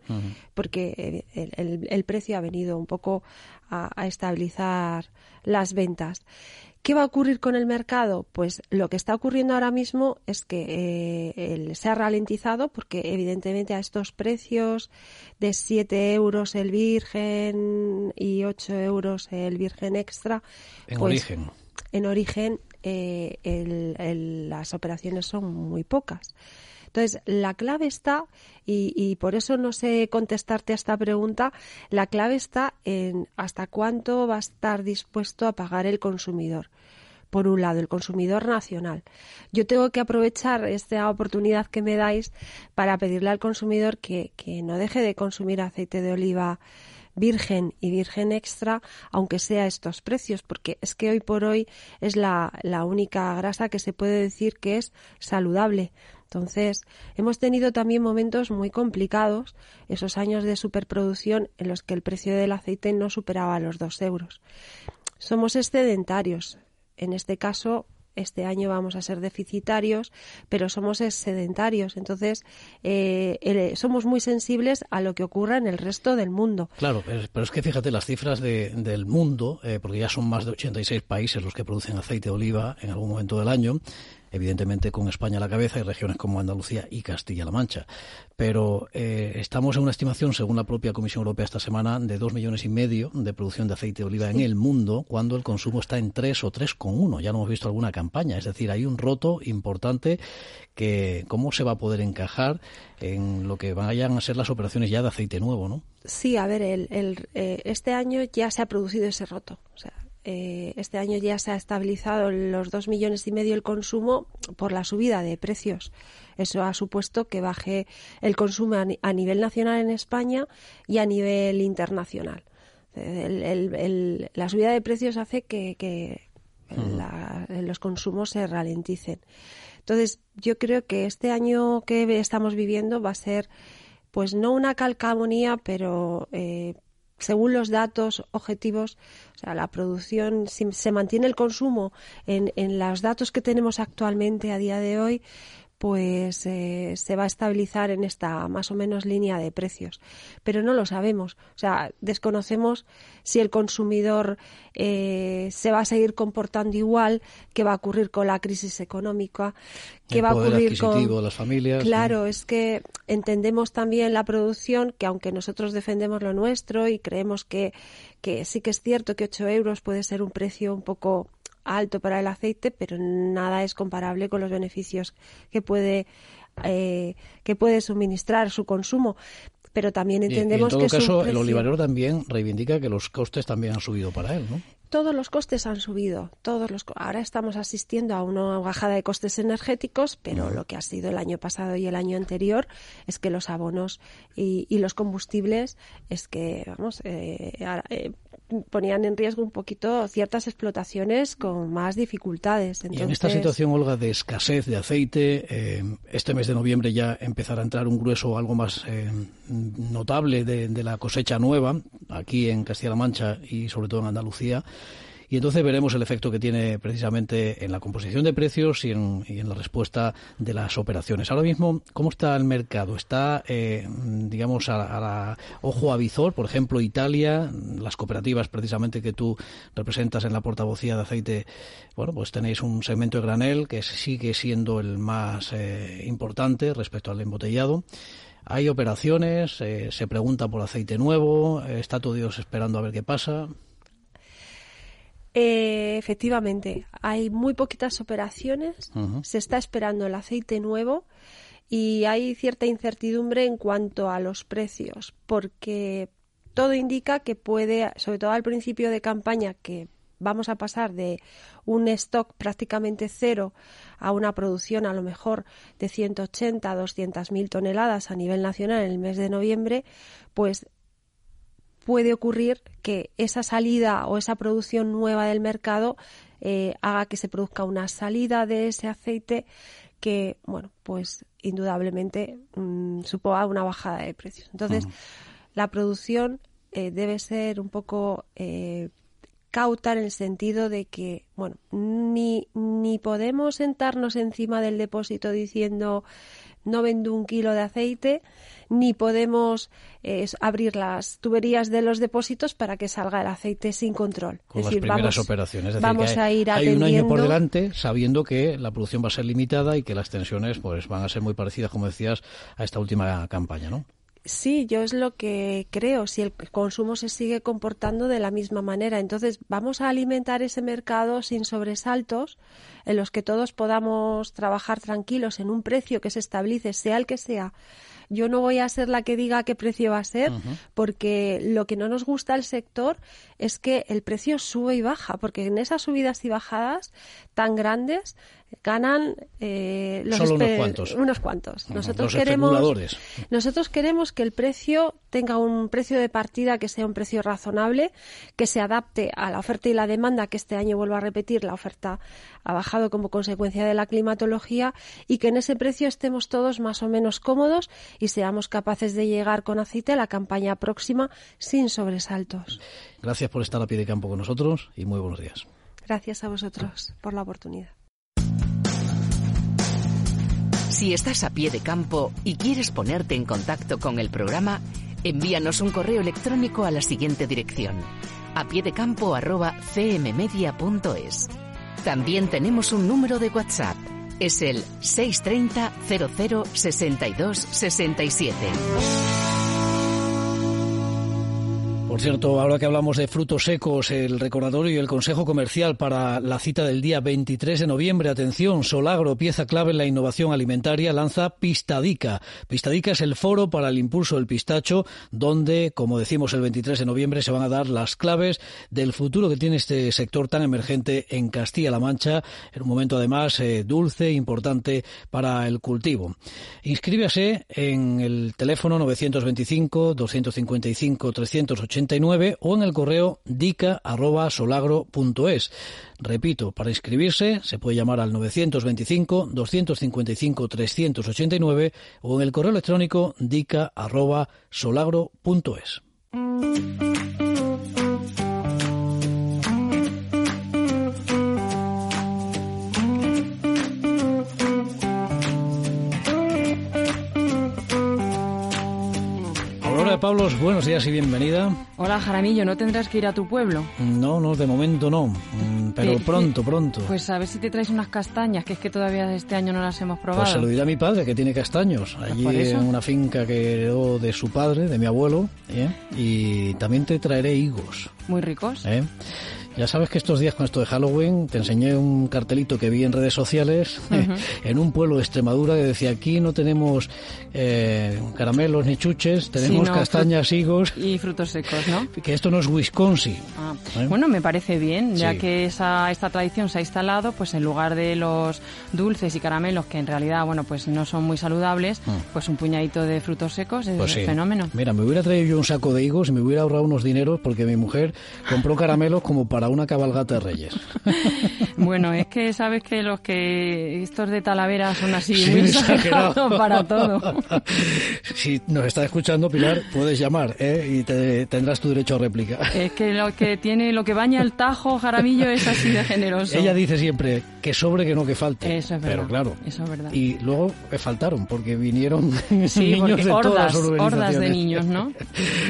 porque eh, el, el- el precio ha venido un poco a, a estabilizar las ventas. ¿Qué va a ocurrir con el mercado? Pues lo que está ocurriendo ahora mismo es que eh, se ha ralentizado porque evidentemente a estos precios de 7 euros el virgen y 8 euros el virgen extra.
En
pues,
origen.
En origen eh, el- el- las operaciones son muy pocas. Entonces, la clave está, y, y por eso no sé contestarte a esta pregunta, la clave está en hasta cuánto va a estar dispuesto a pagar el consumidor por un lado, el consumidor nacional. Yo tengo que aprovechar esta oportunidad que me dais para pedirle al consumidor que, no deje de consumir aceite de oliva virgen y virgen extra, aunque sea estos precios, porque es que hoy por hoy es la única grasa que se puede decir que es saludable. Entonces, hemos tenido también momentos muy complicados, esos años de superproducción en los que el precio del aceite no superaba los dos euros. Somos excedentarios. En este caso, este año vamos a ser deficitarios, pero somos sedentarios, entonces eh, somos muy sensibles a lo que ocurra en el resto del mundo.
Claro, pero es que fíjate las cifras de, del mundo, eh, porque ya son más de 86 países los que producen aceite de oliva en algún momento del año, evidentemente con España a la cabeza y regiones como Andalucía y Castilla-La Mancha. Pero eh, estamos en una estimación, según la propia Comisión Europea esta semana, de dos millones y medio de producción de aceite de oliva en el mundo, cuando el consumo está en tres o tres con uno. Ya no hemos visto alguna campaña. Es decir, hay un roto importante que cómo se va a poder encajar en lo que vayan a ser las operaciones ya de aceite nuevo, ¿no?
Sí, a ver, el, el, eh, este año ya se ha producido ese roto. O sea, eh, este año ya se ha estabilizado los dos millones y medio el consumo por la subida de precios. Eso ha supuesto que baje el consumo a, nivel nacional en España y a nivel internacional. la subida de precios hace que, los consumos se ralenticen. Entonces, yo creo que este año que estamos viviendo va a ser, pues no una calcamonía, pero eh, según los datos objetivos, o sea, la producción, si se mantiene el consumo en, en los datos que tenemos actualmente a día de hoy, pues eh, se va a estabilizar en esta más o menos línea de precios. Pero no lo sabemos. O sea, desconocemos si el consumidor eh, se va a seguir comportando igual, qué va a ocurrir con la crisis económica, qué va a ocurrir con
las familias.
Claro, es que entendemos también la producción, que aunque nosotros defendemos lo nuestro y creemos que, que sí que es cierto que 8 euros puede ser un precio un poco alto para el aceite, pero nada es comparable con los beneficios que puede eh, que puede suministrar su consumo. Pero también entendemos
que
en todo
caso el olivarero también reivindica que los costes también han subido para él, ¿no?
Todos los costes han subido, todos los ahora estamos asistiendo a una bajada de costes energéticos, pero lo que ha sido el año pasado y el año anterior es que los abonos y, los combustibles es que vamos eh, eh, ponían en riesgo un poquito ciertas explotaciones con más dificultades.
Y en esta situación, Olga, de escasez de aceite, eh, este mes de noviembre ya empezará a entrar un grueso algo más eh, notable de, de la cosecha nueva, aquí en Castilla-La Mancha y sobre todo en Andalucía. Y entonces veremos el efecto que tiene precisamente en la composición de precios y en, la respuesta de las operaciones. Ahora mismo, ¿cómo está el mercado? ¿Está, eh, digamos, a, la ojo avizor? Por ejemplo, Italia, las cooperativas precisamente que tú representas en la portavocía de aceite, bueno, pues tenéis un segmento de granel que sigue siendo el más eh, importante respecto al embotellado. Hay operaciones, eh, se pregunta por aceite nuevo, está todo Dios esperando a ver qué pasa.
Eh, efectivamente, hay muy poquitas operaciones, se está esperando el aceite nuevo y hay cierta incertidumbre en cuanto a los precios, porque todo indica que puede, sobre todo al principio de campaña, que vamos a pasar de un stock prácticamente cero a una producción a lo mejor de 180 a 200 mil toneladas a nivel nacional en el mes de noviembre, pues puede ocurrir que esa salida o esa producción nueva del mercado eh, haga que se produzca una salida de ese aceite que, bueno, pues indudablemente mm, suponga una bajada de precios. Entonces, la producción eh, debe ser un poco eh, cauta en el sentido de que, bueno, ni, ni podemos sentarnos encima del depósito diciendo no vendo un kilo de aceite, ni podemos eh, abrir las tuberías de los depósitos para que salga el aceite sin control.
Con
es
las
decir,
primeras
vamos,
operaciones. Es
vamos
decir, que
a ir
hay un año por delante sabiendo que la producción va a ser limitada y que las tensiones pues van a ser muy parecidas, como decías, a esta última campaña, ¿no?
Sí, yo es lo que creo, si el consumo se sigue comportando de la misma manera. Entonces, vamos a alimentar ese mercado sin sobresaltos, en los que todos podamos trabajar tranquilos en un precio que se estabilice, sea el que sea. Yo no voy a ser la que diga qué precio va a ser, porque lo que no nos gusta al sector es que el precio sube y baja, porque en esas subidas y bajadas tan grandes ganan eh, los
Solo unos cuantos.
Unos cuantos. Nosotros
los
queremos nosotros queremos que el precio tenga un precio de partida que sea un precio razonable, que se adapte a la oferta y la demanda, que este año vuelvo a repetir, la oferta ha bajado como consecuencia de la climatología y que en ese precio estemos todos más o menos cómodos y seamos capaces de llegar con aceite a la campaña próxima sin sobresaltos.
Gracias por estar a pie de campo con nosotros y muy buenos días.
Gracias a vosotros por la oportunidad.
Si estás a pie de campo y quieres ponerte en contacto con el programa, envíanos un correo electrónico a la siguiente dirección: a También tenemos un número de WhatsApp. Es el 630 00 62 67.
Por cierto, ahora que hablamos de frutos secos, el recordatorio y el consejo comercial para la cita del día 23 de noviembre. Atención, Solagro, pieza clave en la innovación alimentaria, lanza Pistadica. Pistadica es el foro para el impulso del pistacho, donde, como decimos el 23 de noviembre, se van a dar las claves del futuro que tiene este sector tan emergente en Castilla-La Mancha, en un momento además eh, dulce, importante para el cultivo. Inscríbase en el teléfono 925 255 380 o en el correo dica@solagro.es. Repito, para inscribirse se puede llamar al 925 255 389 o en el correo electrónico dica@solagro.es. Pablos, buenos días y bienvenida.
Hola Jaramillo, ¿no tendrás que ir a tu pueblo?
No, no, de momento no, mm, pero pronto, pronto.
Pues a ver si te traes unas castañas, que es que todavía este año no las hemos probado.
Pues se lo diré a mi padre, que tiene castaños, allí
por eso.
en una finca que heredó de su padre, de mi abuelo, ¿eh? y también te traeré higos.
Muy ricos.
¿eh? Ya sabes que estos días con esto de Halloween te enseñé un cartelito que vi en redes sociales
Ujú.
en un pueblo de Extremadura que decía aquí no tenemos eh, caramelos ni chuches, tenemos
Sino
castañas, higos,
Y frutos secos, ¿no?
que esto no es Wisconsin.
Ah,
¿eh?
Bueno, me parece bien, ya
Sí.
que esa, esta tradición se ha instalado, pues en lugar de los dulces y caramelos, que en realidad, bueno, pues no son muy saludables,
Mm.
pues un puñadito de frutos secos es
Pues sí.
fenómeno.
Mira, me hubiera traído yo un saco de higos y me hubiera ahorrado unos dineros porque mi mujer compró caramelos como para una cabalgata de reyes.
Bueno, es que sabes que los que estos de Talavera son así
Sí,
muy
exagerado.
exagerados para todo.
si nos está escuchando, Pilar, puedes llamar ¿eh? y te- tendrás tu derecho a réplica.
Es que lo que tiene, lo que baña el tajo, Jaramillo, es así de generoso.
Ella dice siempre que sobre que no que falte.
Eso es verdad.
Pero claro.
Eso es verdad.
Y luego eh, faltaron porque vinieron
Sí,
niños
porque
de todas
hordas,
las organizaciones.
hordas de niños, ¿no?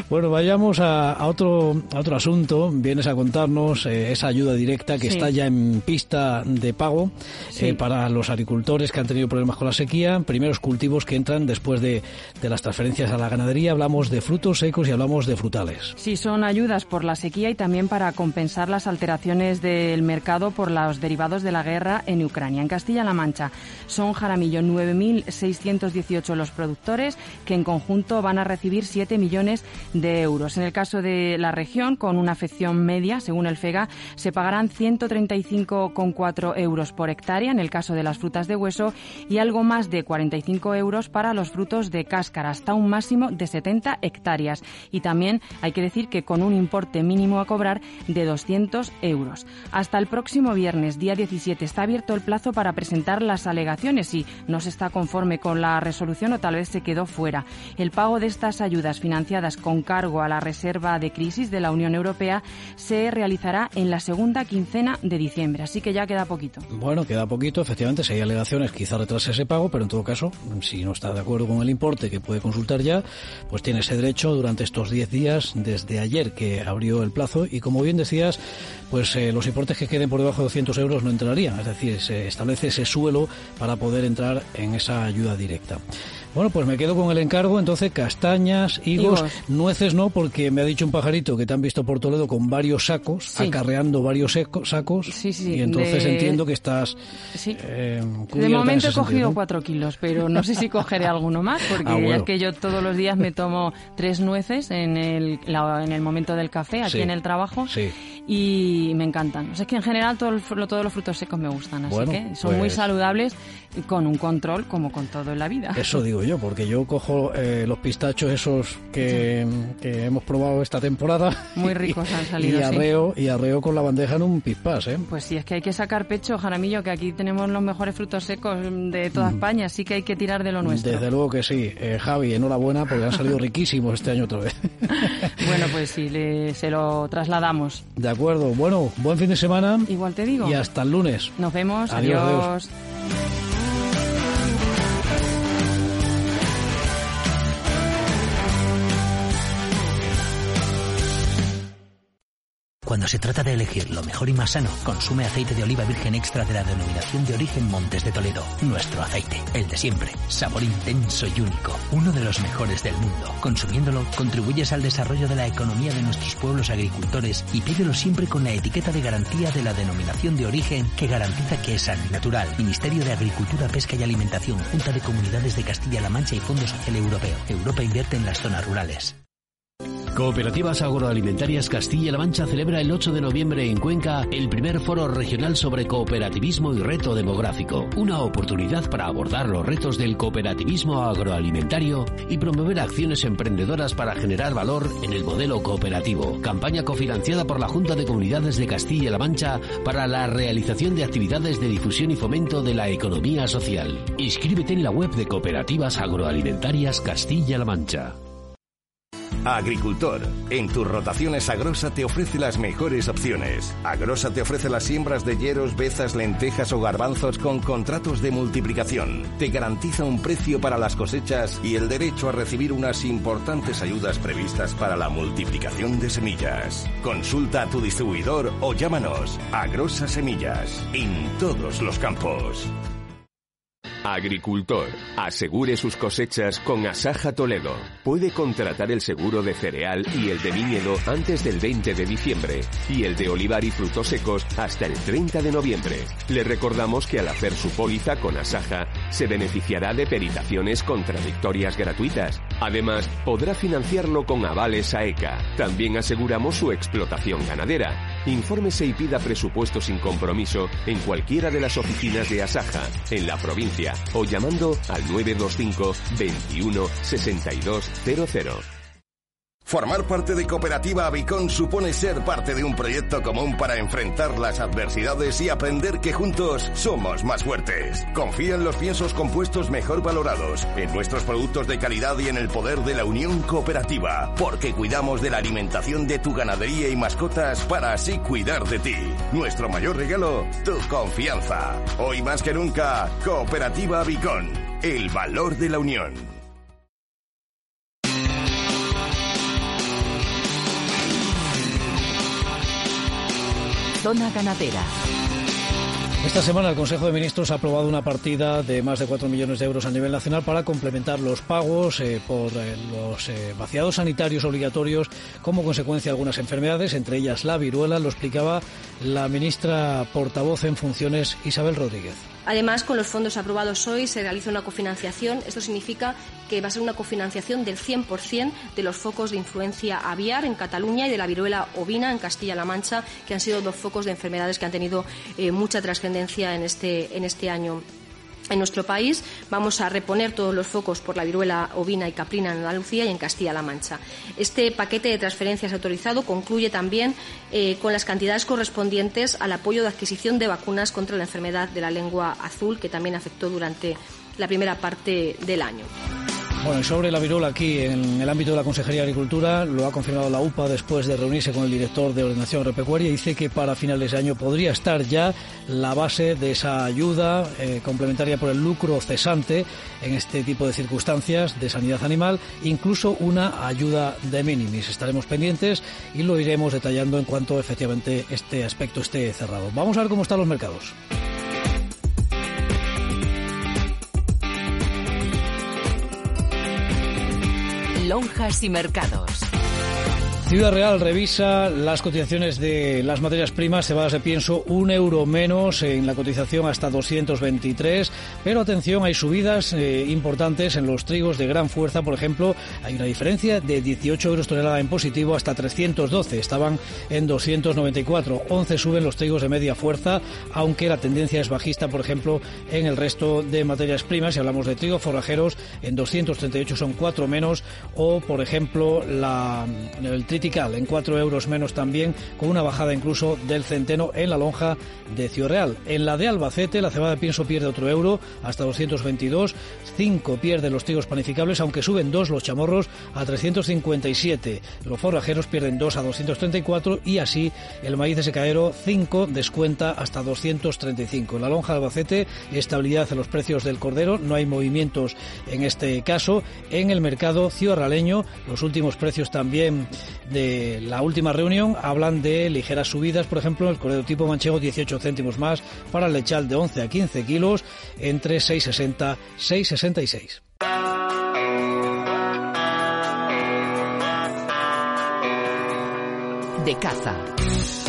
Bueno, vayamos a, a otro, a otro asunto. Vienes a contarnos eh, esa ayuda directa que
Sí.
está ya en pista de pago
Sí.
eh, para los agricultores que han tenido problemas con la sequía. Primeros cultivos que entran después de, de las transferencias a la ganadería. Hablamos de frutos secos y hablamos de frutales.
Sí, son ayudas por la sequía y también para compensar las alteraciones del mercado por los derivados de la guerra en Ucrania. En Castilla-La Mancha son Jaramillo 9.618 los productores que en conjunto van a recibir 7 millones de euros. En el caso de la región, con una afección media, según el FEGA, se pagarán 135,4 euros por hectárea en el caso de las frutas de hueso y algo más de 45 euros para los frutos de cáscara, hasta un máximo de 70 hectáreas. Y también hay que decir que con un importe mínimo a cobrar de 200 euros. Hasta el próximo viernes, día 17, está abierto el plazo para presentar las alegaciones si no se está conforme con la resolución o tal vez se quedó fuera. El pago de estas ayudas financiadas con cargo a la reserva de crisis de la Unión Europea se realizará en la segunda quincena de diciembre, así que ya queda poquito.
Bueno, queda poquito, efectivamente, si hay alegaciones quizá retrase ese pago, pero en todo caso, si no está de acuerdo con el importe que puede consultar ya, pues tiene ese derecho durante estos 10 días desde ayer que abrió el plazo y como bien decías, pues eh, los importes que queden por debajo de 200 euros no entrarían, es decir, se establece ese suelo para poder entrar en esa ayuda directa. Bueno, pues me quedo con el encargo, entonces castañas, higos, nueces no, porque me ha dicho un pajarito que te han visto por Toledo con varios sacos, acarreando varios sacos,
sí, sí,
y entonces entiendo que estás eh,
De momento he cogido cuatro kilos, pero no sé si cogeré alguno más, porque ah, es que yo todos los días me tomo tres nueces en el, en el momento del café, aquí en el trabajo, y me encantan. O sea, es que en general todos los frutos secos me gustan, así que son muy pues saludables y con un control como con todo en la vida.
Eso digo yo, porque yo cojo eh, los pistachos esos que, hemos probado esta temporada.
Muy ricos han salido.
Y arreo, y arreo con la bandeja en un pispás, ¿eh?
Pues sí, es que hay que sacar pecho, Jaramillo, que aquí tenemos los mejores frutos secos de toda mm. España, así que hay que tirar de lo nuestro.
Desde luego que sí. Eh, Javi, enhorabuena, porque han salido riquísimos este año otra vez.
bueno, pues sí, se lo trasladamos.
De acuerdo. Bueno, buen fin de semana.
Igual te digo.
Y hasta el lunes.
Nos vemos. adiós.
Cuando se trata de elegir lo mejor y más sano, consume aceite de oliva virgen extra de la denominación de origen Montes de Toledo. Nuestro aceite, el de siempre. Sabor intenso y único. Uno de los mejores del mundo. Consumiéndolo, contribuyes al desarrollo de la economía de nuestros pueblos agricultores y pídelo siempre con la etiqueta de garantía de la denominación de origen que garantiza que es sano y natural. Ministerio de Agricultura, Pesca y Alimentación, Junta de Comunidades de Castilla-La Mancha y Fondo Social Europeo. Europa invierte en las zonas rurales.
Cooperativas Agroalimentarias Castilla-La Mancha celebra el 8 de noviembre en Cuenca el primer foro regional sobre cooperativismo y reto demográfico. Una oportunidad para abordar los retos del cooperativismo agroalimentario y promover acciones emprendedoras para generar valor en el modelo cooperativo. Campaña cofinanciada por la Junta de Comunidades de Castilla-La Mancha para la realización de actividades de difusión y fomento de la economía social. Inscríbete en la web de Cooperativas Agroalimentarias Castilla-La Mancha.
Agricultor, en tus rotaciones Agrosa te ofrece las mejores opciones. Agrosa te ofrece las siembras de hieros, bezas, lentejas o garbanzos con contratos de multiplicación. Te garantiza un precio para las cosechas y el derecho a recibir unas importantes ayudas previstas para la multiplicación de semillas. Consulta a tu distribuidor o llámanos. Agrosa Semillas, en todos los campos.
Agricultor, asegure sus cosechas con Asaja Toledo. Puede contratar el seguro de cereal y el de viñedo antes del 20 de diciembre y el de olivar y frutos secos hasta el 30 de noviembre. Le recordamos que al hacer su póliza con Asaja se beneficiará de peritaciones contradictorias gratuitas. Además, podrá financiarlo con avales a ECA. También aseguramos su explotación ganadera. Infórmese y pida presupuesto sin compromiso en cualquiera de las oficinas de Asaja, en la provincia, o llamando al 925 21 6200.
Formar parte de Cooperativa Avicon supone ser parte de un proyecto común para enfrentar las adversidades y aprender que juntos somos más fuertes. Confía en los piensos compuestos mejor valorados, en nuestros productos de calidad y en el poder de la unión cooperativa, porque cuidamos de la alimentación de tu ganadería y mascotas para así cuidar de ti. Nuestro mayor regalo, tu confianza. Hoy más que nunca, Cooperativa Avicon, el valor de la unión.
Zona Ganadera.
Esta semana el Consejo de Ministros ha aprobado una partida de más de 4 millones de euros a nivel nacional para complementar los pagos eh, por eh, los eh, vaciados sanitarios obligatorios como consecuencia de algunas enfermedades, entre ellas la viruela, lo explicaba la ministra portavoz en funciones Isabel Rodríguez.
Además, con los fondos aprobados hoy se realiza una cofinanciación. Esto significa que va a ser una cofinanciación del 100% de los focos de influencia aviar en Cataluña y de la viruela ovina en Castilla-La Mancha, que han sido dos focos de enfermedades que han tenido eh, mucha trascendencia en este, en este año en nuestro país. Vamos a reponer todos los focos por la viruela ovina y caprina en Andalucía y en Castilla-La Mancha. Este paquete de transferencias autorizado concluye también eh, con las cantidades correspondientes al apoyo de adquisición de vacunas contra la enfermedad de la lengua azul, que también afectó durante la primera parte del año.
Bueno, sobre la viruela aquí en el ámbito de la Consejería de Agricultura, lo ha confirmado la UPA después de reunirse con el director de Ordenación Agropecuaria. Dice que para finales de año podría estar ya la base de esa ayuda eh, complementaria por el lucro cesante en este tipo de circunstancias de sanidad animal, incluso una ayuda de minimis. Estaremos pendientes y lo iremos detallando en cuanto efectivamente este aspecto esté cerrado. Vamos a ver cómo están los mercados.
Lonjas y mercados.
Ciudad Real revisa las cotizaciones de las materias primas. Cebadas de pienso, un euro menos en la cotización hasta 223, pero atención, hay subidas eh, importantes en los trigos de gran fuerza, por ejemplo, hay una diferencia de 18 euros tonelada en positivo hasta 312, estaban en 294, 11 suben los trigos de media fuerza, aunque la tendencia es bajista, por ejemplo, en el resto de materias primas, si hablamos de trigo forrajeros, en 238 son 4 menos, o por ejemplo, la, en 4 euros menos también, con una bajada incluso del centeno en la lonja de Ciudad. En la de Albacete, la cebada de pienso pierde otro euro hasta 222, 5 pierden los trigos panificables, aunque suben 2 los chamorros a 357. Los forrajeros pierden 2 a 234 y así el maíz de secadero 5 descuenta hasta 235. En la lonja de Albacete, estabilidad en los precios del cordero, no hay movimientos en este caso. En el mercado ciudadaleño, los últimos precios también de la última reunión hablan de ligeras subidas, por ejemplo, el cordero tipo manchego 18 céntimos más para el lechal de 11 a 15 kilos entre 6,60 6,66.
De caza.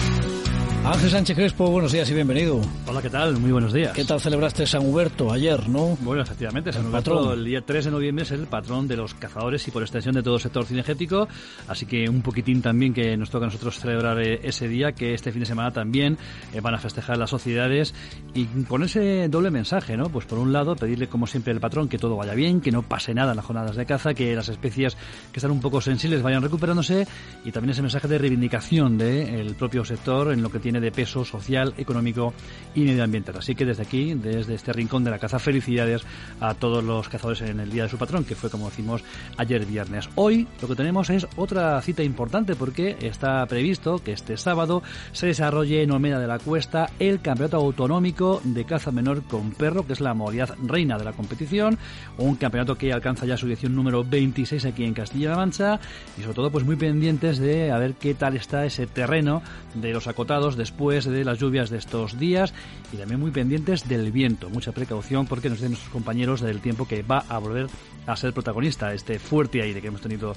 Ángel Sánchez Crespo, buenos días y bienvenido.
Hola, ¿qué tal? Muy buenos días.
¿Qué tal celebraste San Huberto ayer, no?
Bueno, efectivamente, San Huberto el día 3 de noviembre es el patrón de los cazadores y por extensión de todo el sector cinegético, así que un poquitín también que nos toca a nosotros celebrar eh, ese día, que este fin de semana también eh, van a festejar las sociedades y con ese doble mensaje, ¿no? Pues por un lado, pedirle como siempre al patrón que todo vaya bien, que no pase nada en las jornadas de caza, que las especies que están un poco sensibles vayan recuperándose y también ese mensaje de reivindicación del propio sector en lo que tiene de peso social, económico y medioambiental. Así que desde aquí, desde este rincón de la caza, felicidades a todos los cazadores en el Día de su Patrón, que fue como decimos ayer viernes. Hoy lo que tenemos es otra cita importante porque está previsto que este sábado se desarrolle en Olmeda de la Cuesta el Campeonato Autonómico de Caza Menor con Perro, que es la modalidad reina de la competición, un campeonato que alcanza ya su edición número 26 aquí en Castilla-La Mancha y sobre todo pues muy pendientes de a ver qué tal está ese terreno de los acotados después de las lluvias de estos días y también muy pendientes del viento. Mucha precaución porque nos dicen nuestros compañeros del tiempo que va a volver a ser protagonista este fuerte aire que hemos tenido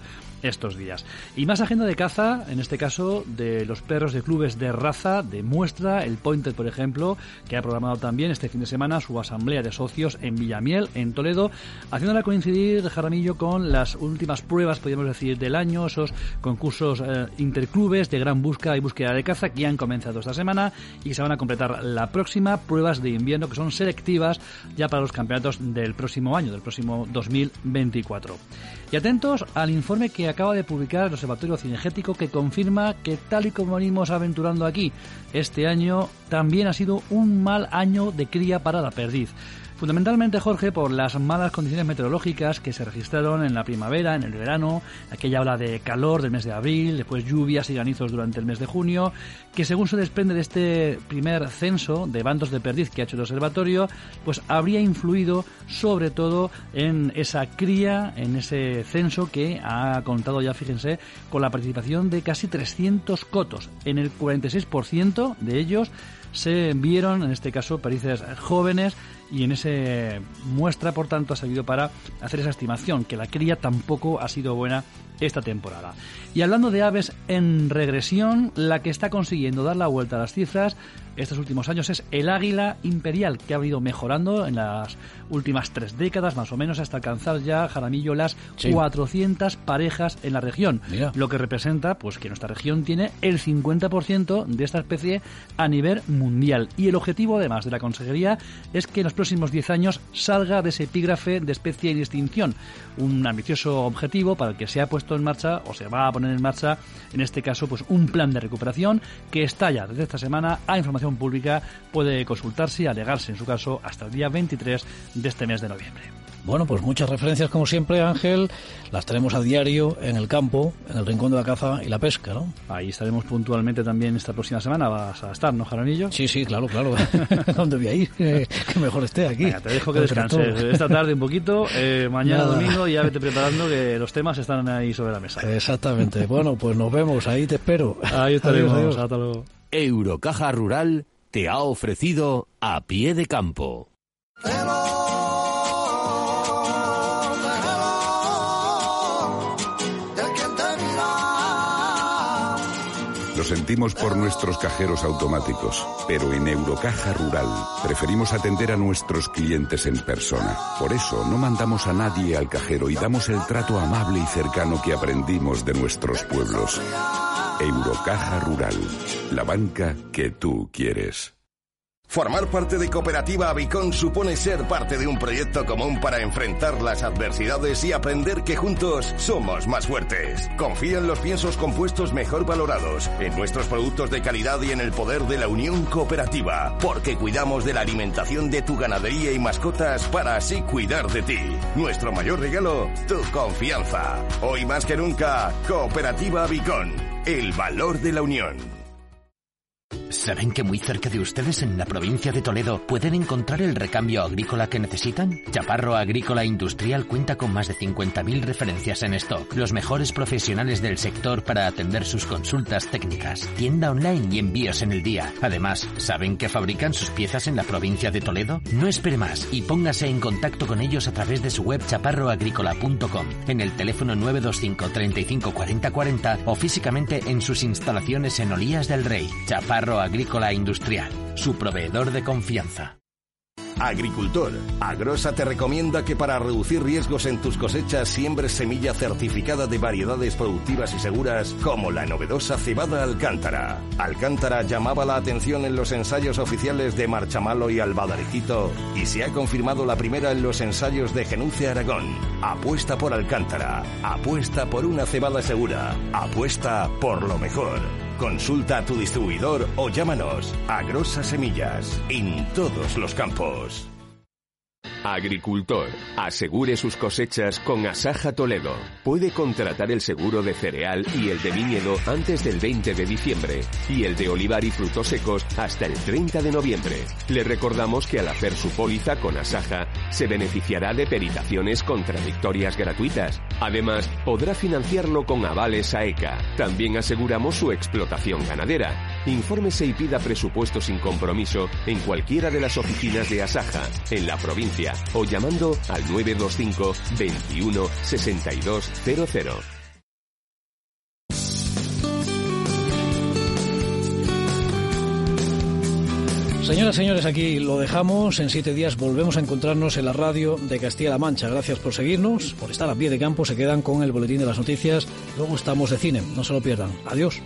estos días. Y más agenda de caza, en este caso de los perros de clubes de raza, de muestra, el Pointer, por ejemplo, que ha programado también este fin de semana su asamblea de socios en Villamiel, en Toledo, haciéndola coincidir, Jaramillo, con las últimas pruebas, podríamos decir, del año, esos concursos eh, interclubes de gran búsqueda y búsqueda de caza que han comenzado esta semana y se van a completar la próxima, pruebas de invierno que son selectivas ya para los campeonatos del próximo año, del próximo 2024. Y atentos al informe que acaba de publicar el Observatorio Cinegético que confirma que tal y como venimos aventurando aquí, este año también ha sido un mal año de cría para la perdiz. Fundamentalmente, Jorge, por las malas condiciones meteorológicas que se registraron en la primavera, en el verano, aquella ola de calor del mes de abril, después lluvias y granizos durante el mes de junio, que según se desprende de este primer censo de bandos de perdiz que ha hecho el observatorio, pues habría influido sobre todo en esa cría, en ese censo que ha contado ya, fíjense, con la participación de casi 300 cotos. En el 46% de ellos se vieron, en este caso, perdices jóvenes y en ese muestra, por tanto, ha servido para hacer esa estimación, que la cría tampoco ha sido buena esta temporada. Y hablando de aves en regresión, la que está consiguiendo dar la vuelta a las cifras estos últimos años es el águila imperial, que ha ido mejorando en las últimas tres décadas, más o menos, hasta alcanzar ya, Jaramillo, las 400 parejas en la región. Lo que representa pues que nuestra región tiene el 50% de esta especie a nivel mundial. Y el objetivo, además de la Consejería, es que en los próximos 10 años salga de ese epígrafe de especie en extinción. Un ambicioso objetivo para el que se ha puesto en marcha, o se va a poner en marcha, en este caso, pues un plan de recuperación que está ya desde esta semana a información pública puede consultarse y alegarse en su caso hasta el día 23 de este mes de noviembre.
Bueno, pues muchas referencias como siempre, Ángel, las tenemos a diario en el campo, en el rincón de la caza y la pesca, ¿no?
Ahí estaremos puntualmente también esta próxima semana, vas a estar, ¿no, Jaramillo?
Sí, sí, claro, claro. ¿Dónde voy a ir? que mejor esté aquí.
te dejo que descanses esta tarde un poquito, eh, mañana domingo ya vete preparando que los temas están ahí sobre la mesa.
Exactamente. bueno, pues nos vemos, ahí te espero.
Ahí estaremos, hasta luego.
Eurocaja Rural te ha ofrecido a pie de campo.
Lo sentimos por nuestros cajeros automáticos, pero en Eurocaja Rural preferimos atender a nuestros clientes en persona. Por eso no mandamos a nadie al cajero y damos el trato amable y cercano que aprendimos de nuestros pueblos. Eurocaja Rural, la banca que tú quieres.
Formar parte de Cooperativa Avicon supone ser parte de un proyecto común para enfrentar las adversidades y aprender que juntos somos más fuertes. Confía en los piensos compuestos mejor valorados, en nuestros productos de calidad y en el poder de la unión cooperativa, porque cuidamos de la alimentación de tu ganadería y mascotas para así cuidar de ti. Nuestro mayor regalo, tu confianza. Hoy más que nunca, Cooperativa Avicon, el valor de la unión.
¿Saben que muy cerca de ustedes en la provincia de Toledo pueden encontrar el recambio agrícola que necesitan? Chaparro Agrícola Industrial cuenta con más de 50.000 referencias en stock, los mejores profesionales del sector para atender sus consultas técnicas, tienda online y envíos en el día. Además, ¿saben que fabrican sus piezas en la provincia de Toledo? No espere más y póngase en contacto con ellos a través de su web chaparroagrícola.com, en el teléfono 925 35 40 40 o físicamente en sus instalaciones en Olías del Rey. Chaparro Agrícola Industrial, su proveedor de confianza.
Agricultor, Agrosa te recomienda que para reducir riesgos en tus cosechas siembres semilla certificada de variedades productivas y seguras como la novedosa cebada Alcántara. Alcántara llamaba la atención en los ensayos oficiales de Marchamalo y Albadarijito y se ha confirmado la primera en los ensayos de Genuce Aragón. Apuesta por Alcántara, apuesta por una cebada segura, apuesta por lo mejor. Consulta a tu distribuidor o llámanos a Grosa Semillas en todos los campos.
Agricultor, asegure sus cosechas con Asaja Toledo. Puede contratar el seguro de cereal y el de viñedo antes del 20 de diciembre y el de olivar y frutos secos hasta el 30 de noviembre. Le recordamos que al hacer su póliza con Asaja se beneficiará de peritaciones contradictorias gratuitas. Además, podrá financiarlo con avales a ECA. También aseguramos su explotación ganadera. Infórmese y pida presupuesto sin compromiso en cualquiera de las oficinas de Asaja en la provincia o llamando al 925 21 62 00.
Señoras, señores, aquí lo dejamos. En siete días volvemos a encontrarnos en la radio de Castilla-La Mancha. Gracias por seguirnos, por estar a pie de campo. Se quedan con el boletín de las noticias. Luego estamos de cine. No se lo pierdan. Adiós.